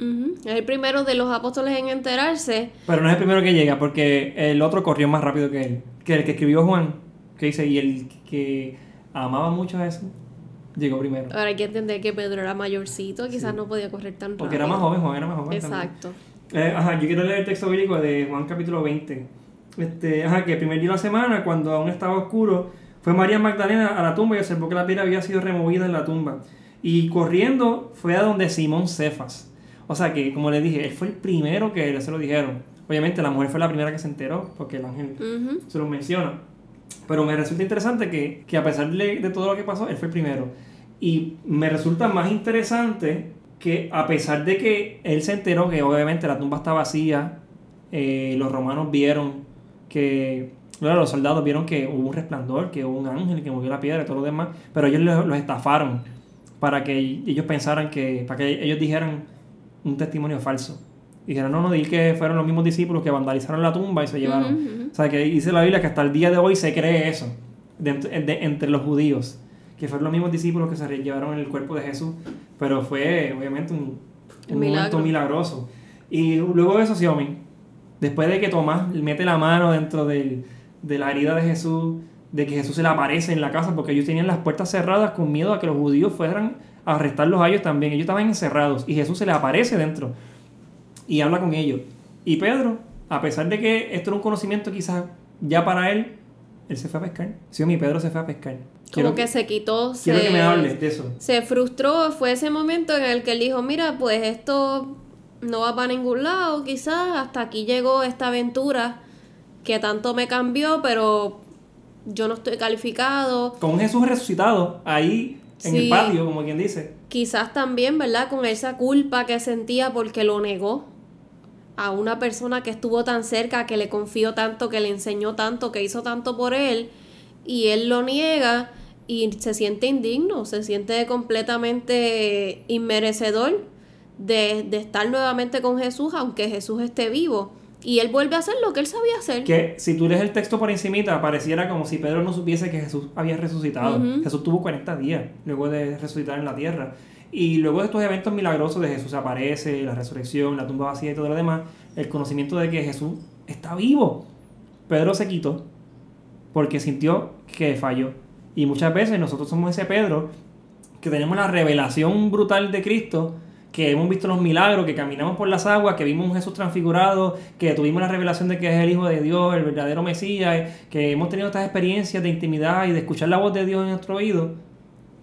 Ujú. Es el primero de los apóstoles en enterarse. Pero no es el primero que llega, porque el otro corrió más rápido que él. Que el que escribió Juan, que dice, y el que amaba mucho a Jesús, llegó primero. Ahora hay que entender que Pedro era mayorcito, quizás Sí. no podía correr tan Porque rápido. era más joven, Juan era más joven. Exacto. Eh, ajá, yo quiero leer el texto bíblico de Juan capítulo 20. Este, ajá, que el primer día de la semana, cuando aún estaba oscuro, fue María Magdalena a la tumba y observó que la piedra había sido removida en la tumba. Y corriendo fue a donde Simón Cefas. O sea que, como les dije, él fue el primero que se lo dijeron. Obviamente la mujer fue la primera que se enteró, porque el ángel se lo menciona. Pero me resulta interesante que, que a pesar de, de todo lo que pasó, él fue el primero. Y me resulta más interesante que a pesar de que él se enteró que obviamente la tumba está vacía, eh, los romanos vieron que, claro, los soldados vieron que hubo un resplandor, que hubo un ángel que movió la piedra y todo lo demás, pero ellos los, los estafaron para que ellos pensaran que, para que ellos dijeran un testimonio falso. Y dijeron, no, no, di que fueron los mismos discípulos que vandalizaron la tumba y se llevaron. Ujú. O sea, que dice la Biblia que hasta el día de hoy se cree eso, de- de- entre los judíos, que fueron los mismos discípulos que se llevaron el cuerpo de Jesús, pero fue obviamente un, Un momento milagroso. Y luego de eso, Xiaomi, después de que Tomás mete la mano dentro del- de la herida de Jesús, de que Jesús se le aparece en la casa, porque ellos tenían las puertas cerradas con miedo a que los judíos fueran arrestarlos a ellos también, ellos estaban encerrados y Jesús se les aparece dentro y habla con ellos. Y Pedro, a pesar de que esto era un conocimiento quizás ya para él, él se fue a pescar. Sí, mi Pedro se fue a pescar. Como que se quitó, quiero se, que me hables de eso. se frustró. Fue ese momento en el que él dijo, mira, pues esto no va para ningún lado, quizás hasta aquí llegó esta aventura que tanto me cambió, pero yo no estoy calificado. Con Jesús resucitado ahí en el patio, como quien dice. Quizás también, ¿verdad? Con esa culpa que sentía porque lo negó a una persona que estuvo tan cerca, que le confió tanto, que le enseñó tanto, que hizo tanto por él, y él lo niega y se siente indigno, se siente completamente inmerecedor de, de estar nuevamente con Jesús, aunque Jesús esté vivo. Y él vuelve a hacer lo que él sabía hacer. Que si tú lees el texto por encimita, pareciera como si Pedro no supiese que Jesús había resucitado. Jesús tuvo 40 días luego de resucitar en la tierra. Y luego de estos eventos milagrosos de Jesús aparece, la resurrección, la tumba vacía y todo lo demás, el conocimiento de que Jesús está vivo. Pedro se quitó porque sintió que falló. Y muchas veces nosotros somos ese Pedro que tenemos la revelación brutal de Cristo, que hemos visto los milagros, que caminamos por las aguas, que vimos un Jesús transfigurado, que tuvimos la revelación de que es el Hijo de Dios, el verdadero Mesías, que hemos tenido estas experiencias de intimidad y de escuchar la voz de Dios en nuestro oído,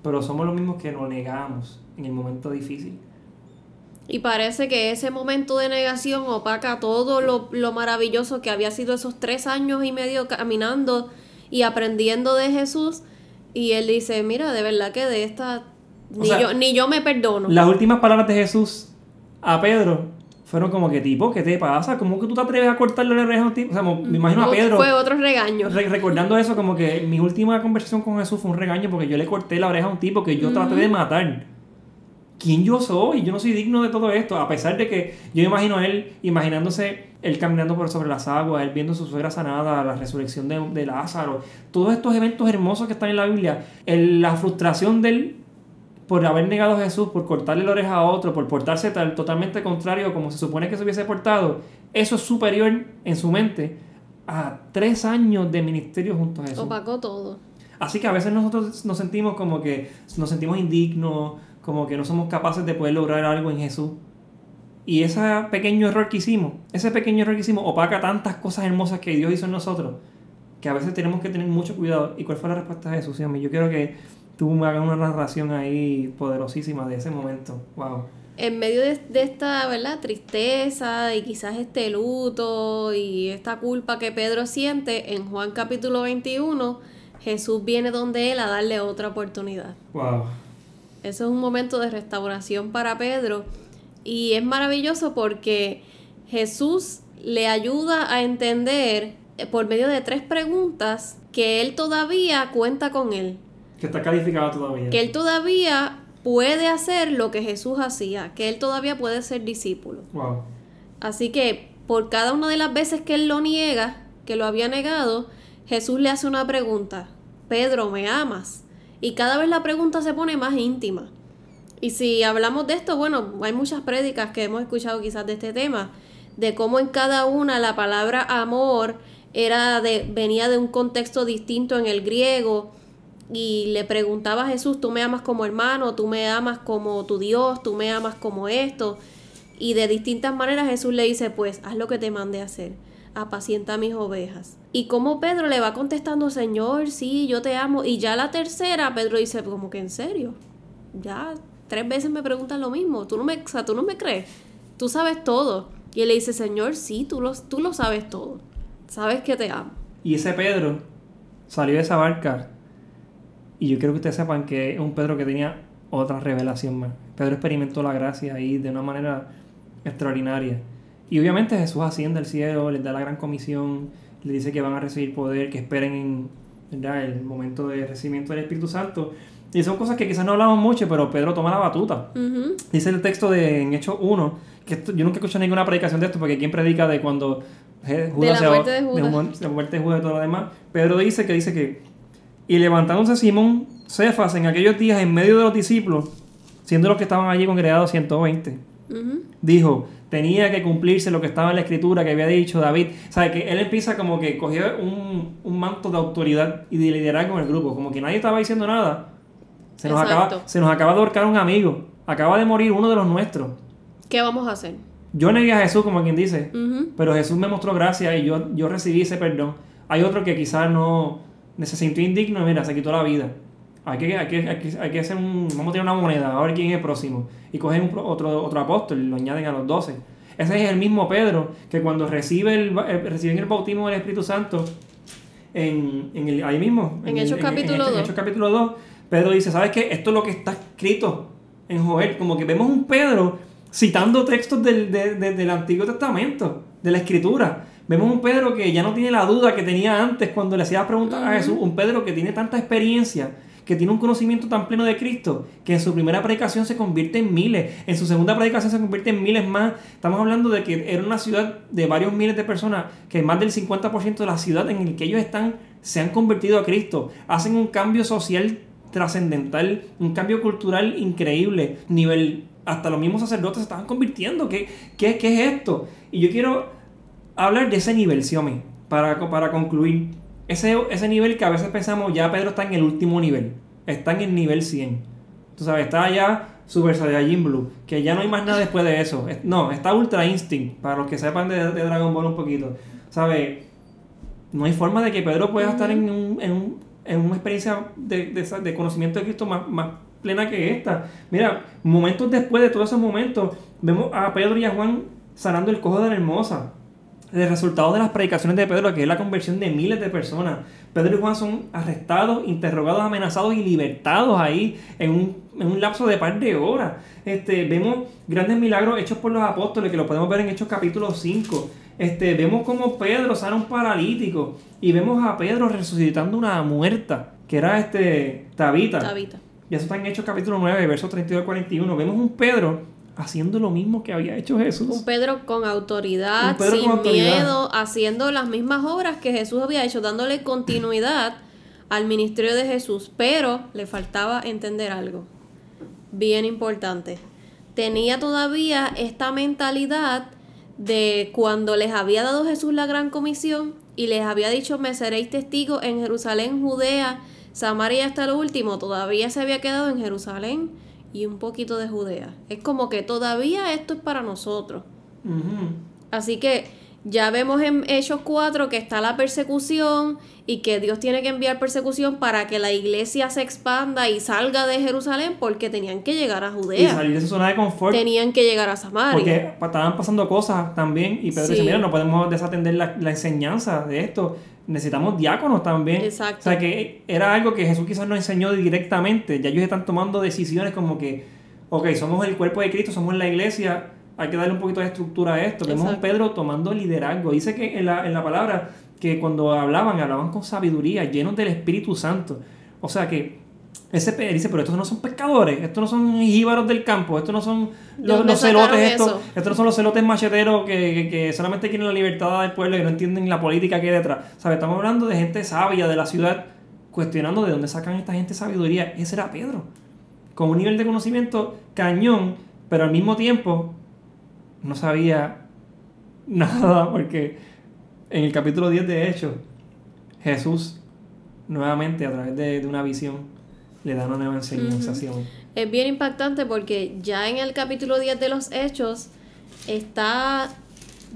pero somos los mismos que lo negamos en el momento difícil. Y parece que ese momento de negación opaca todo lo, lo maravilloso que había sido esos tres años y medio caminando y aprendiendo de Jesús. Y él dice, mira, de verdad que de esta ni, yo, ni yo me perdono. Las últimas palabras de Jesús a Pedro fueron como que tipo, ¿qué te pasa? ¿Cómo que tú te atreves a cortarle la oreja a un tipo? O sea, me imagino a Pedro. Fue otro regaño. recordando eso, como que mi última conversación con Jesús fue un regaño porque yo le corté la oreja a un tipo que yo traté de matar quién yo soy, yo no soy digno de todo esto, a pesar de que yo imagino a él imaginándose él caminando por sobre las aguas, él viendo su suegra sanada, la resurrección de, Lázaro, todos estos eventos hermosos que están en la Biblia, la frustración de él por haber negado a Jesús, por cortarle la oreja a otro, por portarse tal, totalmente contrario como se supone que se hubiese portado, eso es superior en su mente a tres años de ministerio junto a Jesús. Opacó todo. Así que a veces nosotros nos sentimos como que nos sentimos indignos, como que no somos capaces de poder lograr algo en Jesús. Y ese pequeño error que hicimos, ese pequeño error que hicimos opaca tantas cosas hermosas que Dios hizo en nosotros, que a veces tenemos que tener mucho cuidado. ¿Y cuál fue la respuesta de Jesús? Yo quiero que tú me hagas una narración ahí poderosísima de ese momento. Wow. En medio de, de, esta ¿verdad? tristeza y quizás este luto y esta culpa que Pedro siente, en Juan capítulo 21, Jesús viene donde él a darle otra oportunidad. Wow. Eso es un momento de restauración para Pedro y es maravilloso porque Jesús le ayuda a entender eh, por medio de tres preguntas que él todavía cuenta con él. Que está calificado todavía. Que él todavía puede hacer lo que Jesús hacía, que él todavía puede ser discípulo. Wow. Así que por cada una de las veces que él lo niega, que lo había negado, Jesús le hace una pregunta. Pedro, ¿me amas? Y cada vez la pregunta se pone más íntima. Y si hablamos de esto, bueno, hay muchas prédicas que hemos escuchado quizás de este tema, de cómo en cada una la palabra amor era de, venía de un contexto distinto en el griego y le preguntaba a Jesús, tú me amas como hermano, tú me amas como tu Dios, tú me amas como esto. Y de distintas maneras Jesús le dice, pues haz lo que te mande hacer apacienta mis ovejas. Y como Pedro le va contestando, Señor, sí, yo te amo. Y ya la tercera, Pedro dice, como que en serio, ya tres veces me preguntan lo mismo, tú no me, o tú no me crees, tú sabes todo. Y él le dice, Señor, sí, tú lo, tú lo sabes todo, sabes que te amo. Y ese Pedro salió de esa barca y yo quiero que ustedes sepan que es un Pedro que tenía otra revelación más. Pedro experimentó la gracia ahí de una manera extraordinaria. Y obviamente Jesús asciende al cielo, les da la gran comisión, les dice que van a recibir poder, que esperen en el momento de recibimiento del Espíritu Santo. Y son cosas que quizás no hablamos mucho, pero Pedro toma la batuta. Dice el texto de en Hechos 1, que yo nunca he escuchado ninguna predicación de esto, porque quien predica de cuando Judas de la muerte de Judas. De, la muerte de Judas y todo lo demás. Pedro dice que dice que, y levantándose Simón Cefas en aquellos días en medio de los discípulos, siendo los que estaban allí congregados 120, dijo, tenía que cumplirse lo que estaba en la escritura que había dicho David. sabe que él empieza como que cogió un, un, manto de autoridad y de liderazgo en el grupo, como que nadie estaba diciendo nada. Se nos, acaba, se nos acaba de ahorcar un amigo, acaba de morir uno de los nuestros. ¿Qué vamos a hacer? Yo negué a Jesús, como quien dice, pero Jesús me mostró gracia y yo, yo recibí ese perdón. Hay otro que quizás no se sintió indigno mira, se quitó la vida. Hay que, hay que, hay que, hacer un. Vamos a tener una moneda, a ver quién es el próximo. Y cogen otro, otro apóstol lo añaden a los doce. Ese es el mismo Pedro que cuando recibe el, reciben el bautismo del Espíritu Santo, en, en el, ahí mismo, en, Hechos capítulo 2. En Hechos capítulo 2, Pedro dice: ¿Sabes qué? Esto es lo que está escrito en Joel. Como que vemos un Pedro citando textos del, del Antiguo Testamento, de la Escritura. Vemos un Pedro que ya no tiene la duda que tenía antes cuando le hacía preguntas a Jesús. Un Pedro que tiene tanta experiencia que tiene un conocimiento tan pleno de Cristo, que en su primera predicación se convierte en miles, en su segunda predicación se convierte en miles más. Estamos hablando de que era una ciudad de varios miles de personas, que más del 50% de la ciudad en el que ellos están se han convertido a Cristo, hacen un cambio social trascendental, un cambio cultural increíble, nivel, hasta los mismos sacerdotes se estaban convirtiendo. ¿Qué, qué, qué es esto? Y yo quiero hablar de ese nivel, Xiaomi, para, para concluir ese, ese nivel que a veces pensamos, ya Pedro está en el último nivel, está en el nivel 100. Tú sabes, está ya Super Saiyajin Blue, que ya no hay más nada después de eso. Es- No, está Ultra Instinct, para los que sepan de, de Dragon Ball un poquito. ¿Sabes? No hay forma de que Pedro pueda estar en, un- en, un- en una experiencia de, de conocimiento de Cristo más, más plena que esta. Mira, momentos después de todos esos momentos, vemos a Pedro y a Juan sanando el cojo de la hermosa. El resultado de las predicaciones de Pedro, que es la conversión de miles de personas. Pedro y Juan son arrestados, interrogados, amenazados y libertados ahí en un, en un lapso de par de horas. Este, vemos grandes milagros hechos por los apóstoles, que lo podemos ver en Hechos capítulo 5. Este, vemos como Pedro sana a un paralítico y vemos a Pedro resucitando una muerta, que era este Tabita. Tabita. Y eso está en Hechos capítulo 9, versos 32 al 41. Vemos un Pedro haciendo lo mismo que había hecho Jesús. Un Pedro con autoridad, Pedro sin con autoridad. miedo, haciendo las mismas obras que Jesús había hecho, dándole continuidad al ministerio de Jesús. Pero le faltaba entender algo bien importante. Tenía todavía esta mentalidad de cuando les había dado Jesús la gran comisión y les había dicho, me seréis testigos en Jerusalén, Judea, Samaria hasta lo último, todavía se había quedado en Jerusalén y un poquito de Judea. Es como que todavía esto es para nosotros. Así que ya vemos en Hechos 4 que está la persecución y que Dios tiene que enviar persecución para que la iglesia se expanda y salga de Jerusalén porque tenían que llegar a Y Judea. salir de su zona de confort. Tenían que llegar a Samaria. Porque estaban pasando cosas también y Pedro Sí. dice, mira, no podemos desatender la, la enseñanza de esto. Necesitamos diáconos también. Exacto. O sea, que era algo que Jesús quizás no enseñó directamente. Ya ellos están tomando decisiones como que, ok, somos el cuerpo de Cristo, somos la iglesia, hay que darle un poquito de estructura a esto. Vemos a. Pedro tomando liderazgo. Dice que en la, en la palabra que cuando hablaban, hablaban con sabiduría, llenos del Espíritu Santo. O sea que ese Pedro dice, pero estos no son pescadores, estos no son jíbaros del campo, estos no son ¿De los, celotes estos, estos no son los celotes macheteros que, que, que solamente quieren la libertad del pueblo y no entienden la política que hay detrás. Estamos hablando de gente sabia de la ciudad, cuestionando de dónde sacan esta gente sabiduría. Ese era Pedro. Con un nivel de conocimiento cañón, pero al mismo tiempo no sabía nada porque en el capítulo 10 de Hechos, Jesús nuevamente a través de, de una visión le da una nueva enseñanza. Es bien impactante porque ya en el capítulo 10 de los Hechos está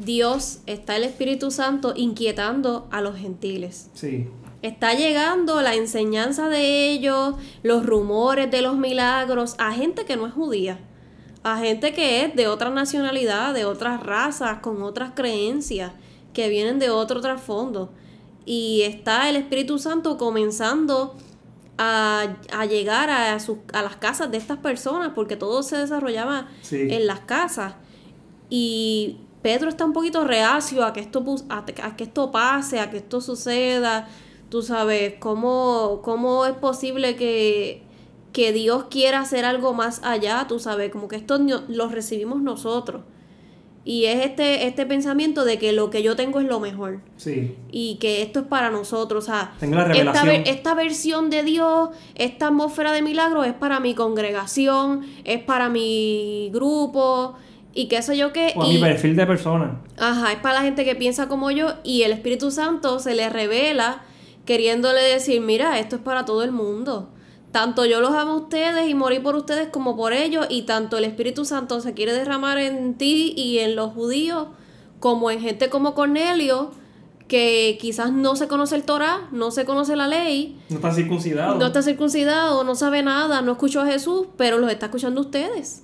Dios, está el Espíritu Santo inquietando a los gentiles. Sí. Está llegando la enseñanza de ellos, los rumores de los milagros a gente que no es judía, a gente que es de otra nacionalidad, de otras razas, con otras creencias, que vienen de otro trasfondo. Y está el Espíritu Santo comenzando a, a llegar a, sus- a las casas de estas personas, porque todo se desarrollaba Sí. en las casas. Y Pedro está un poquito reacio a que esto, a, a que esto pase, a que esto suceda. Tú sabes, ¿cómo, cómo es posible que, que Dios quiera hacer algo más allá? Tú sabes, como que esto no- lo recibimos nosotros. Y es este, este pensamiento de que lo que yo tengo es lo mejor Sí. y que esto es para nosotros. O sea, Tengo la esta, revelación. ver- esta versión de Dios, esta atmósfera de milagro es para mi congregación, es para mi grupo y qué sé yo qué. O y, mi perfil de persona. Ajá, es para la gente que piensa como yo y el Espíritu Santo se le revela queriéndole decir, mira, esto es para todo el mundo. Tanto yo los amo a ustedes y morí por ustedes como por ellos y tanto el Espíritu Santo se quiere derramar en ti y en los judíos como en gente como Cornelio que quizás no se conoce el Torah, no se conoce la ley, No está circuncidado. no está circuncidado, no sabe nada, no escuchó a Jesús, pero los está escuchando ustedes.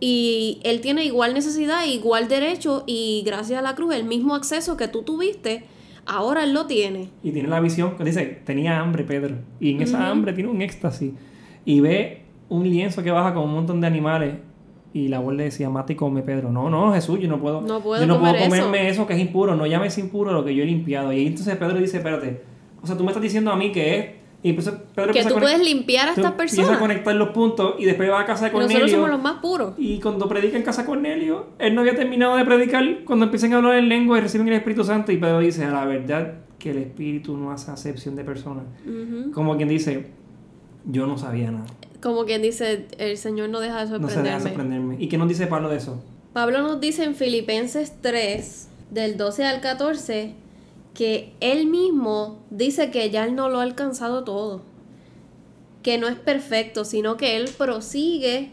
Y él tiene igual necesidad, igual derecho y gracias a la cruz el mismo acceso que tú tuviste, ahora él lo tiene. Y tiene la visión que dice, tenía hambre Pedro. Y en esa hambre tiene un éxtasis. Y ve un lienzo que baja con un montón de animales. Y la abuela le decía, mate y come Pedro. No, no, Jesús, yo no puedo. No puedo yo no comer puedo eso". comerme eso. que es impuro. No llames impuro lo que yo he limpiado. Y entonces Pedro dice, espérate. O sea, tú me estás diciendo a mí que es. Y entonces Pedro Que tú puedes limpiar a estas Empieza a personas. conectar los puntos y después va a casa de Cornelio. Nosotros somos los más puros. Y cuando predica en casa de Cornelio, él no había terminado de predicar cuando empiezan a hablar en lengua y reciben el Espíritu Santo. Y Pedro dice, a la verdad que el Espíritu no hace acepción de personas. Como quien dice, yo no sabía nada. Como quien dice, el Señor no deja de No se deja sorprenderme. sorprenderme. ¿Y qué nos dice Pablo de eso? Pablo nos dice en Filipenses 3, del 12 al 14, que él mismo dice que ya él no lo ha alcanzado todo. que no es perfecto, sino que él prosigue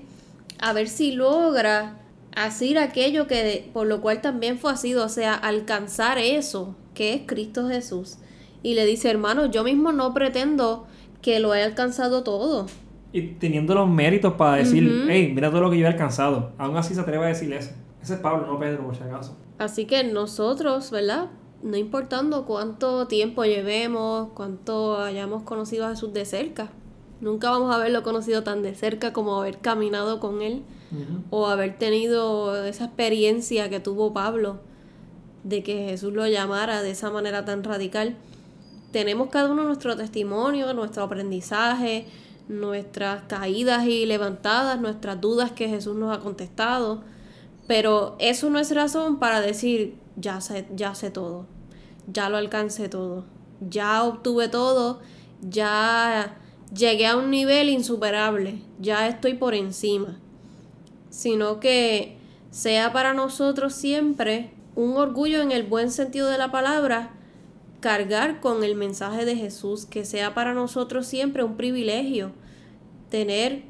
a ver si logra hacer aquello que por lo cual también fue asido, o sea, alcanzar eso que es Cristo Jesús. Y le dice, hermano, yo mismo no pretendo que lo he alcanzado todo. Y teniendo los méritos para decir, hey, mira todo lo que yo he alcanzado. Aún así se atreve a decir eso. Ese es Pablo, no Pedro, por si acaso. Así que nosotros, ¿verdad? No importando cuánto tiempo llevemos, cuánto hayamos conocido a Jesús de cerca, nunca vamos a haberlo conocido tan de cerca como haber caminado con Él o haber tenido esa experiencia que tuvo Pablo de que Jesús lo llamara de esa manera tan radical. Tenemos cada uno nuestro testimonio, nuestro aprendizaje, nuestras caídas y levantadas, nuestras dudas que Jesús nos ha contestado, pero eso no es razón para decir, ya sé, ya sé todo, ya lo alcancé todo, ya obtuve todo, ya llegué a un nivel insuperable, ya estoy por encima, sino que sea para nosotros siempre un orgullo en el buen sentido de la palabra, cargar con el mensaje de Jesús, que sea para nosotros siempre un privilegio tener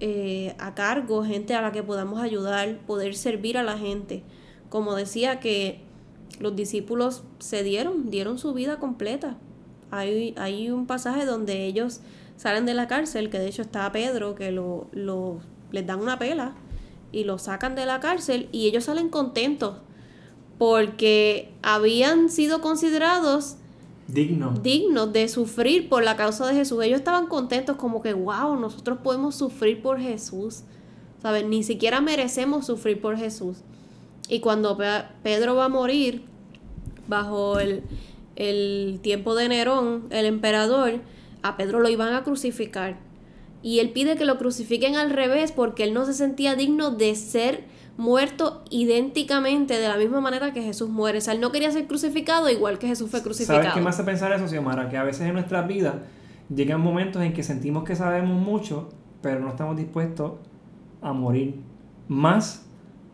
eh, a cargo gente a la que podamos ayudar, poder servir a la gente. Como decía que los discípulos se dieron, dieron su vida completa. Hay, hay un pasaje donde ellos salen de la cárcel, que de hecho está Pedro, que lo, lo, les dan una pela y lo sacan de la cárcel y ellos salen contentos porque habían sido considerados dignos dignos de sufrir por la causa de Jesús. Ellos estaban contentos como que, wow, nosotros podemos sufrir por Jesús. ¿Sabes? Ni siquiera merecemos sufrir por Jesús. Y cuando Pedro va a morir bajo el, el tiempo de Nerón, el emperador, a Pedro lo iban a crucificar. Y él pide que lo crucifiquen al revés porque él no se sentía digno de ser muerto idénticamente de la misma manera que Jesús muere. O sea, él no quería ser crucificado igual que Jesús fue crucificado. ¿Sabes qué me hace pensar eso, Xiomara? Que a veces en nuestras vidas llegan momentos en que sentimos que sabemos mucho, pero no estamos dispuestos a morir más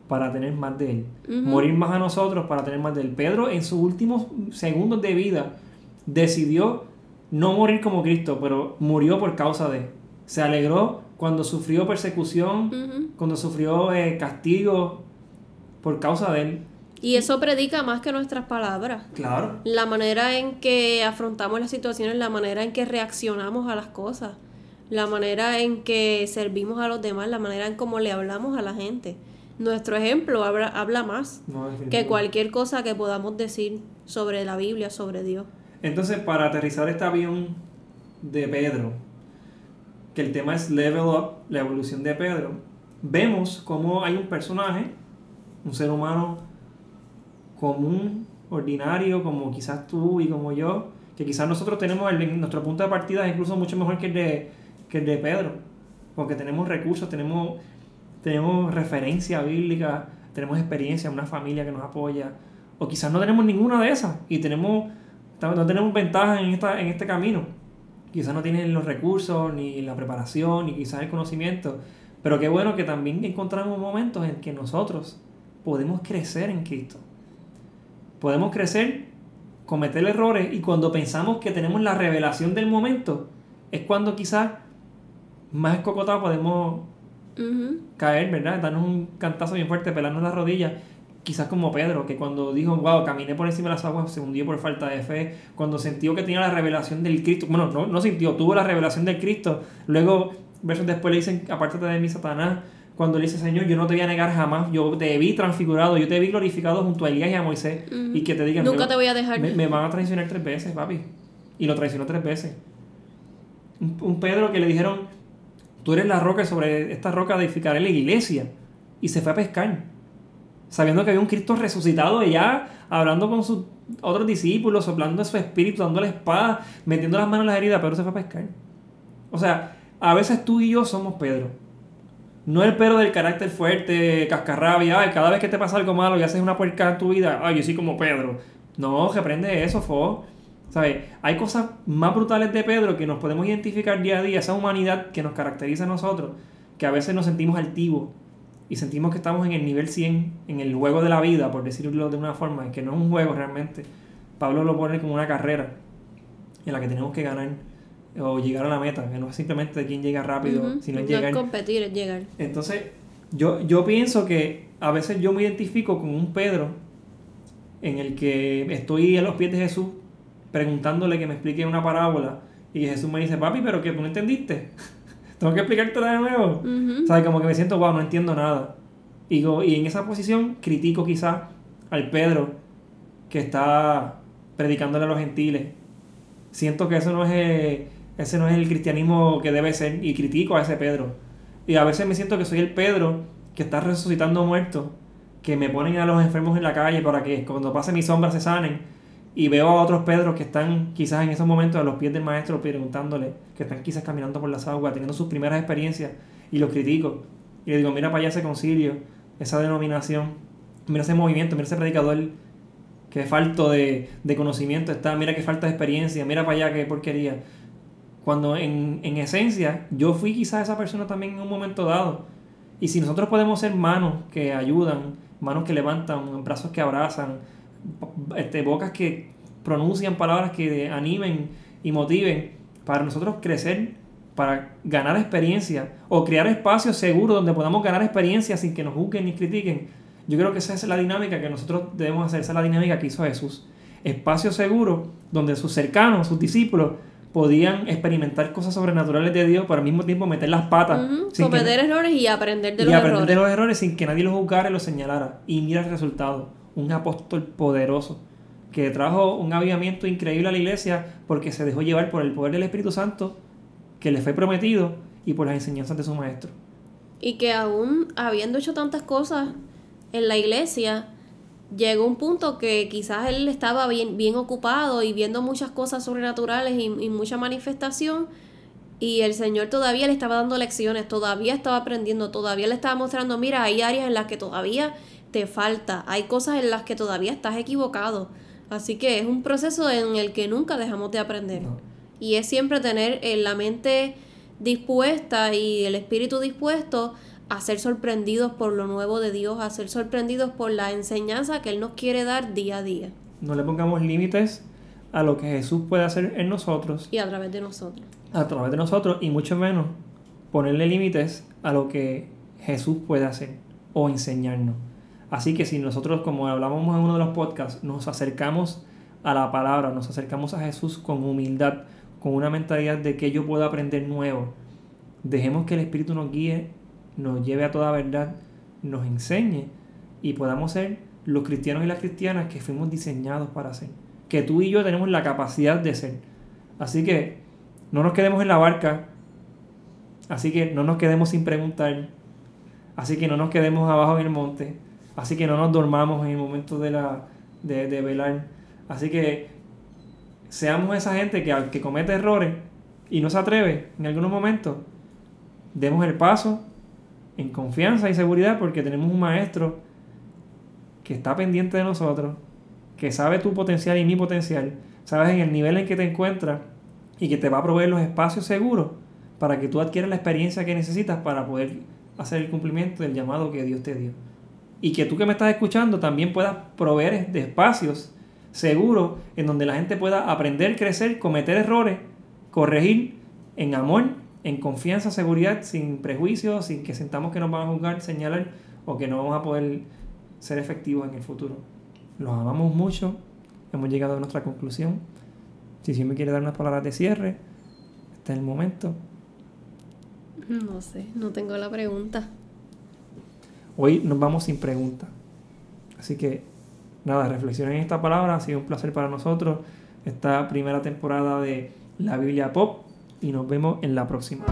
para tener más de Él. Morir más a nosotros para tener más de Él. Pedro en sus últimos segundos de vida decidió no morir como Cristo, pero murió por causa de. Se alegró cuando sufrió persecución, cuando sufrió eh, castigo por causa de él. Y eso predica más que nuestras palabras. Claro. La manera en que afrontamos las situaciones, la manera en que reaccionamos a las cosas, la manera en que servimos a los demás, la manera en cómo le hablamos a la gente. Nuestro ejemplo habla, habla más que cualquier cosa que podamos decir sobre la Biblia, sobre Dios. Entonces, para aterrizar este avión de Pedro, que el tema es Level Up, la evolución de Pedro, vemos cómo hay un personaje, un ser humano común, ordinario, como quizás tú y como yo, que quizás nosotros tenemos el, nuestro punto de partida es incluso mucho mejor que el de, que el de Pedro, porque tenemos recursos, tenemos, tenemos referencia bíblica, tenemos experiencia, una familia que nos apoya, o quizás no tenemos ninguna de esas y tenemos, no tenemos ventaja en, esta, en este camino quizás no tienen los recursos, ni la preparación, ni quizás el conocimiento, pero qué bueno que también encontramos momentos en que nosotros podemos crecer en Cristo. Podemos crecer, cometer errores y cuando pensamos que tenemos la revelación del momento, es cuando quizás más escocotado podemos caer, ¿verdad? Darnos un cantazo bien fuerte, pelarnos las rodillas. Quizás como Pedro, que cuando dijo, wow, caminé por encima de las aguas, se hundió por falta de fe, cuando sintió que tenía la revelación del Cristo, bueno, no, no sintió, tuvo la revelación del Cristo, luego versos después le dicen, apártate de mí, Satanás, cuando le dice, Señor, yo no te voy a negar jamás, yo te vi transfigurado, yo te vi glorificado junto a Elías y a Moisés, y que te digan, nunca te voy a dejar. Me, van a traicionar tres veces, papi, y lo traicionó tres veces. Un, un Pedro que le dijeron, tú eres la roca, sobre esta roca edificaré la iglesia, y se fue a pescar sabiendo que había un Cristo resucitado ya hablando con sus otros discípulos, soplando su espíritu, dando la espada, metiendo las manos en las heridas, Pedro se fue a pescar. O sea, a veces tú y yo somos Pedro. No el Pedro del carácter fuerte, cascarrabia, ay, cada vez que te pasa algo malo y haces una puerca en tu vida, ay, yo soy como Pedro. No, que aprende eso, fo. ¿Sabes? Hay cosas más brutales de Pedro que nos podemos identificar día a día, esa humanidad que nos caracteriza a nosotros, que a veces nos sentimos altivos, y sentimos que estamos en el nivel 100, en el juego de la vida, por decirlo de una forma, que no es un juego realmente. Pablo lo pone como una carrera en la que tenemos que ganar o llegar a la meta, que no es simplemente quién llega rápido, Ujú. sino es No llegar. es competir, es llegar. Entonces, yo, yo pienso que a veces yo me identifico con un Pedro en el que estoy a los pies de Jesús preguntándole que me explique una parábola y Jesús me dice, papi, pero que tú no entendiste. Tengo que explicártela de nuevo. ¿Sabes? Como que me siento, wow, no entiendo nada. Y, y en esa posición critico quizás al Pedro que está predicándole a los gentiles. Siento que eso no es eh, ese no es el cristianismo que debe ser y critico a ese Pedro. Y a veces me siento que soy el Pedro que está resucitando muertos, que me ponen a los enfermos en la calle para que cuando pase mi sombra se sanen. Y veo a otros Pedros que están quizás en esos momentos a los pies del maestro preguntándole, que están quizás caminando por las aguas, teniendo sus primeras experiencias, y los critico. Y le digo, mira para allá ese concilio, esa denominación, mira ese movimiento, mira ese predicador, que falto de, de conocimiento está, mira que falta de experiencia, mira para allá qué porquería. Cuando en, en esencia yo fui quizás esa persona también en un momento dado. Y si nosotros podemos ser manos que ayudan, manos que levantan, brazos que abrazan, este, bocas que pronuncian palabras que animen y motiven para nosotros crecer, para ganar experiencia o crear espacios seguros donde podamos ganar experiencia sin que nos juzguen ni critiquen. Yo creo que esa es la dinámica que nosotros debemos hacer, esa es la dinámica que hizo Jesús. Espacio seguro donde sus cercanos, sus discípulos, podían experimentar cosas sobrenaturales de Dios, pero al mismo tiempo meter las patas sin que- Cometer errores y aprender de y los aprender errores. de los errores sin que nadie los juzgara y los señalara. Y mira el resultado. Un apóstol poderoso que trajo un avivamiento increíble a la iglesia porque se dejó llevar por el poder del Espíritu Santo que le fue prometido y por las enseñanzas de su maestro. Y que aún habiendo hecho tantas cosas en la iglesia, llegó un punto que quizás él estaba bien, bien ocupado y viendo muchas cosas sobrenaturales y, y mucha manifestación. Y el Señor todavía le estaba dando lecciones, todavía estaba aprendiendo, todavía le estaba mostrando, mira, hay áreas en las que todavía te falta, hay cosas en las que todavía estás equivocado. Así que es un proceso en el que nunca dejamos de aprender. No. Y es siempre tener eh, la mente dispuesta y el espíritu dispuesto a ser sorprendidos por lo nuevo de Dios, a ser sorprendidos por la enseñanza que Él nos quiere dar día a día No le pongamos límites a lo que Jesús puede hacer en nosotros, y a través de nosotros. a través de nosotros, y mucho menos ponerle límites a lo que Jesús puede hacer o enseñarnos. Así que si nosotros, como hablábamos en uno de los podcasts, nos acercamos a la palabra, nos acercamos a Jesús con humildad, con una mentalidad de que yo puedo aprender nuevo, dejemos que el Espíritu nos guíe, nos lleve a toda verdad, nos enseñe y podamos ser los cristianos y las cristianas que fuimos diseñados para ser. Que tú y yo tenemos la capacidad de ser. Así que no nos quedemos en la barca. Así que no nos quedemos sin preguntar. Así que no nos quedemos abajo en el monte. Así que no nos dormamos en el momento de, la, de, de velar. Así que seamos esa gente que, que comete errores y no se atreve en algunos momentos. Demos el paso en confianza y seguridad porque tenemos un maestro que está pendiente de nosotros, que sabe tu potencial y mi potencial, sabes en el nivel en que te encuentras y que te va a proveer los espacios seguros para que tú adquieras la experiencia que necesitas para poder hacer el cumplimiento del llamado que Dios te dio. Y que tú que me estás escuchando también puedas proveer de espacios seguros en donde la gente pueda aprender, crecer, cometer errores, corregir en amor, en confianza, seguridad, sin prejuicios, sin que sentamos que nos van a juzgar, señalar o que no vamos a poder ser efectivos en el futuro. Los amamos mucho, hemos llegado a nuestra conclusión. Si sí me quiere dar unas palabras de cierre, este es el momento. No sé, no tengo la pregunta. Hoy nos vamos sin preguntas. Así que, nada, reflexionen en esta palabra. Ha sido un placer para nosotros esta primera temporada de la Biblia Pop y nos vemos en la próxima.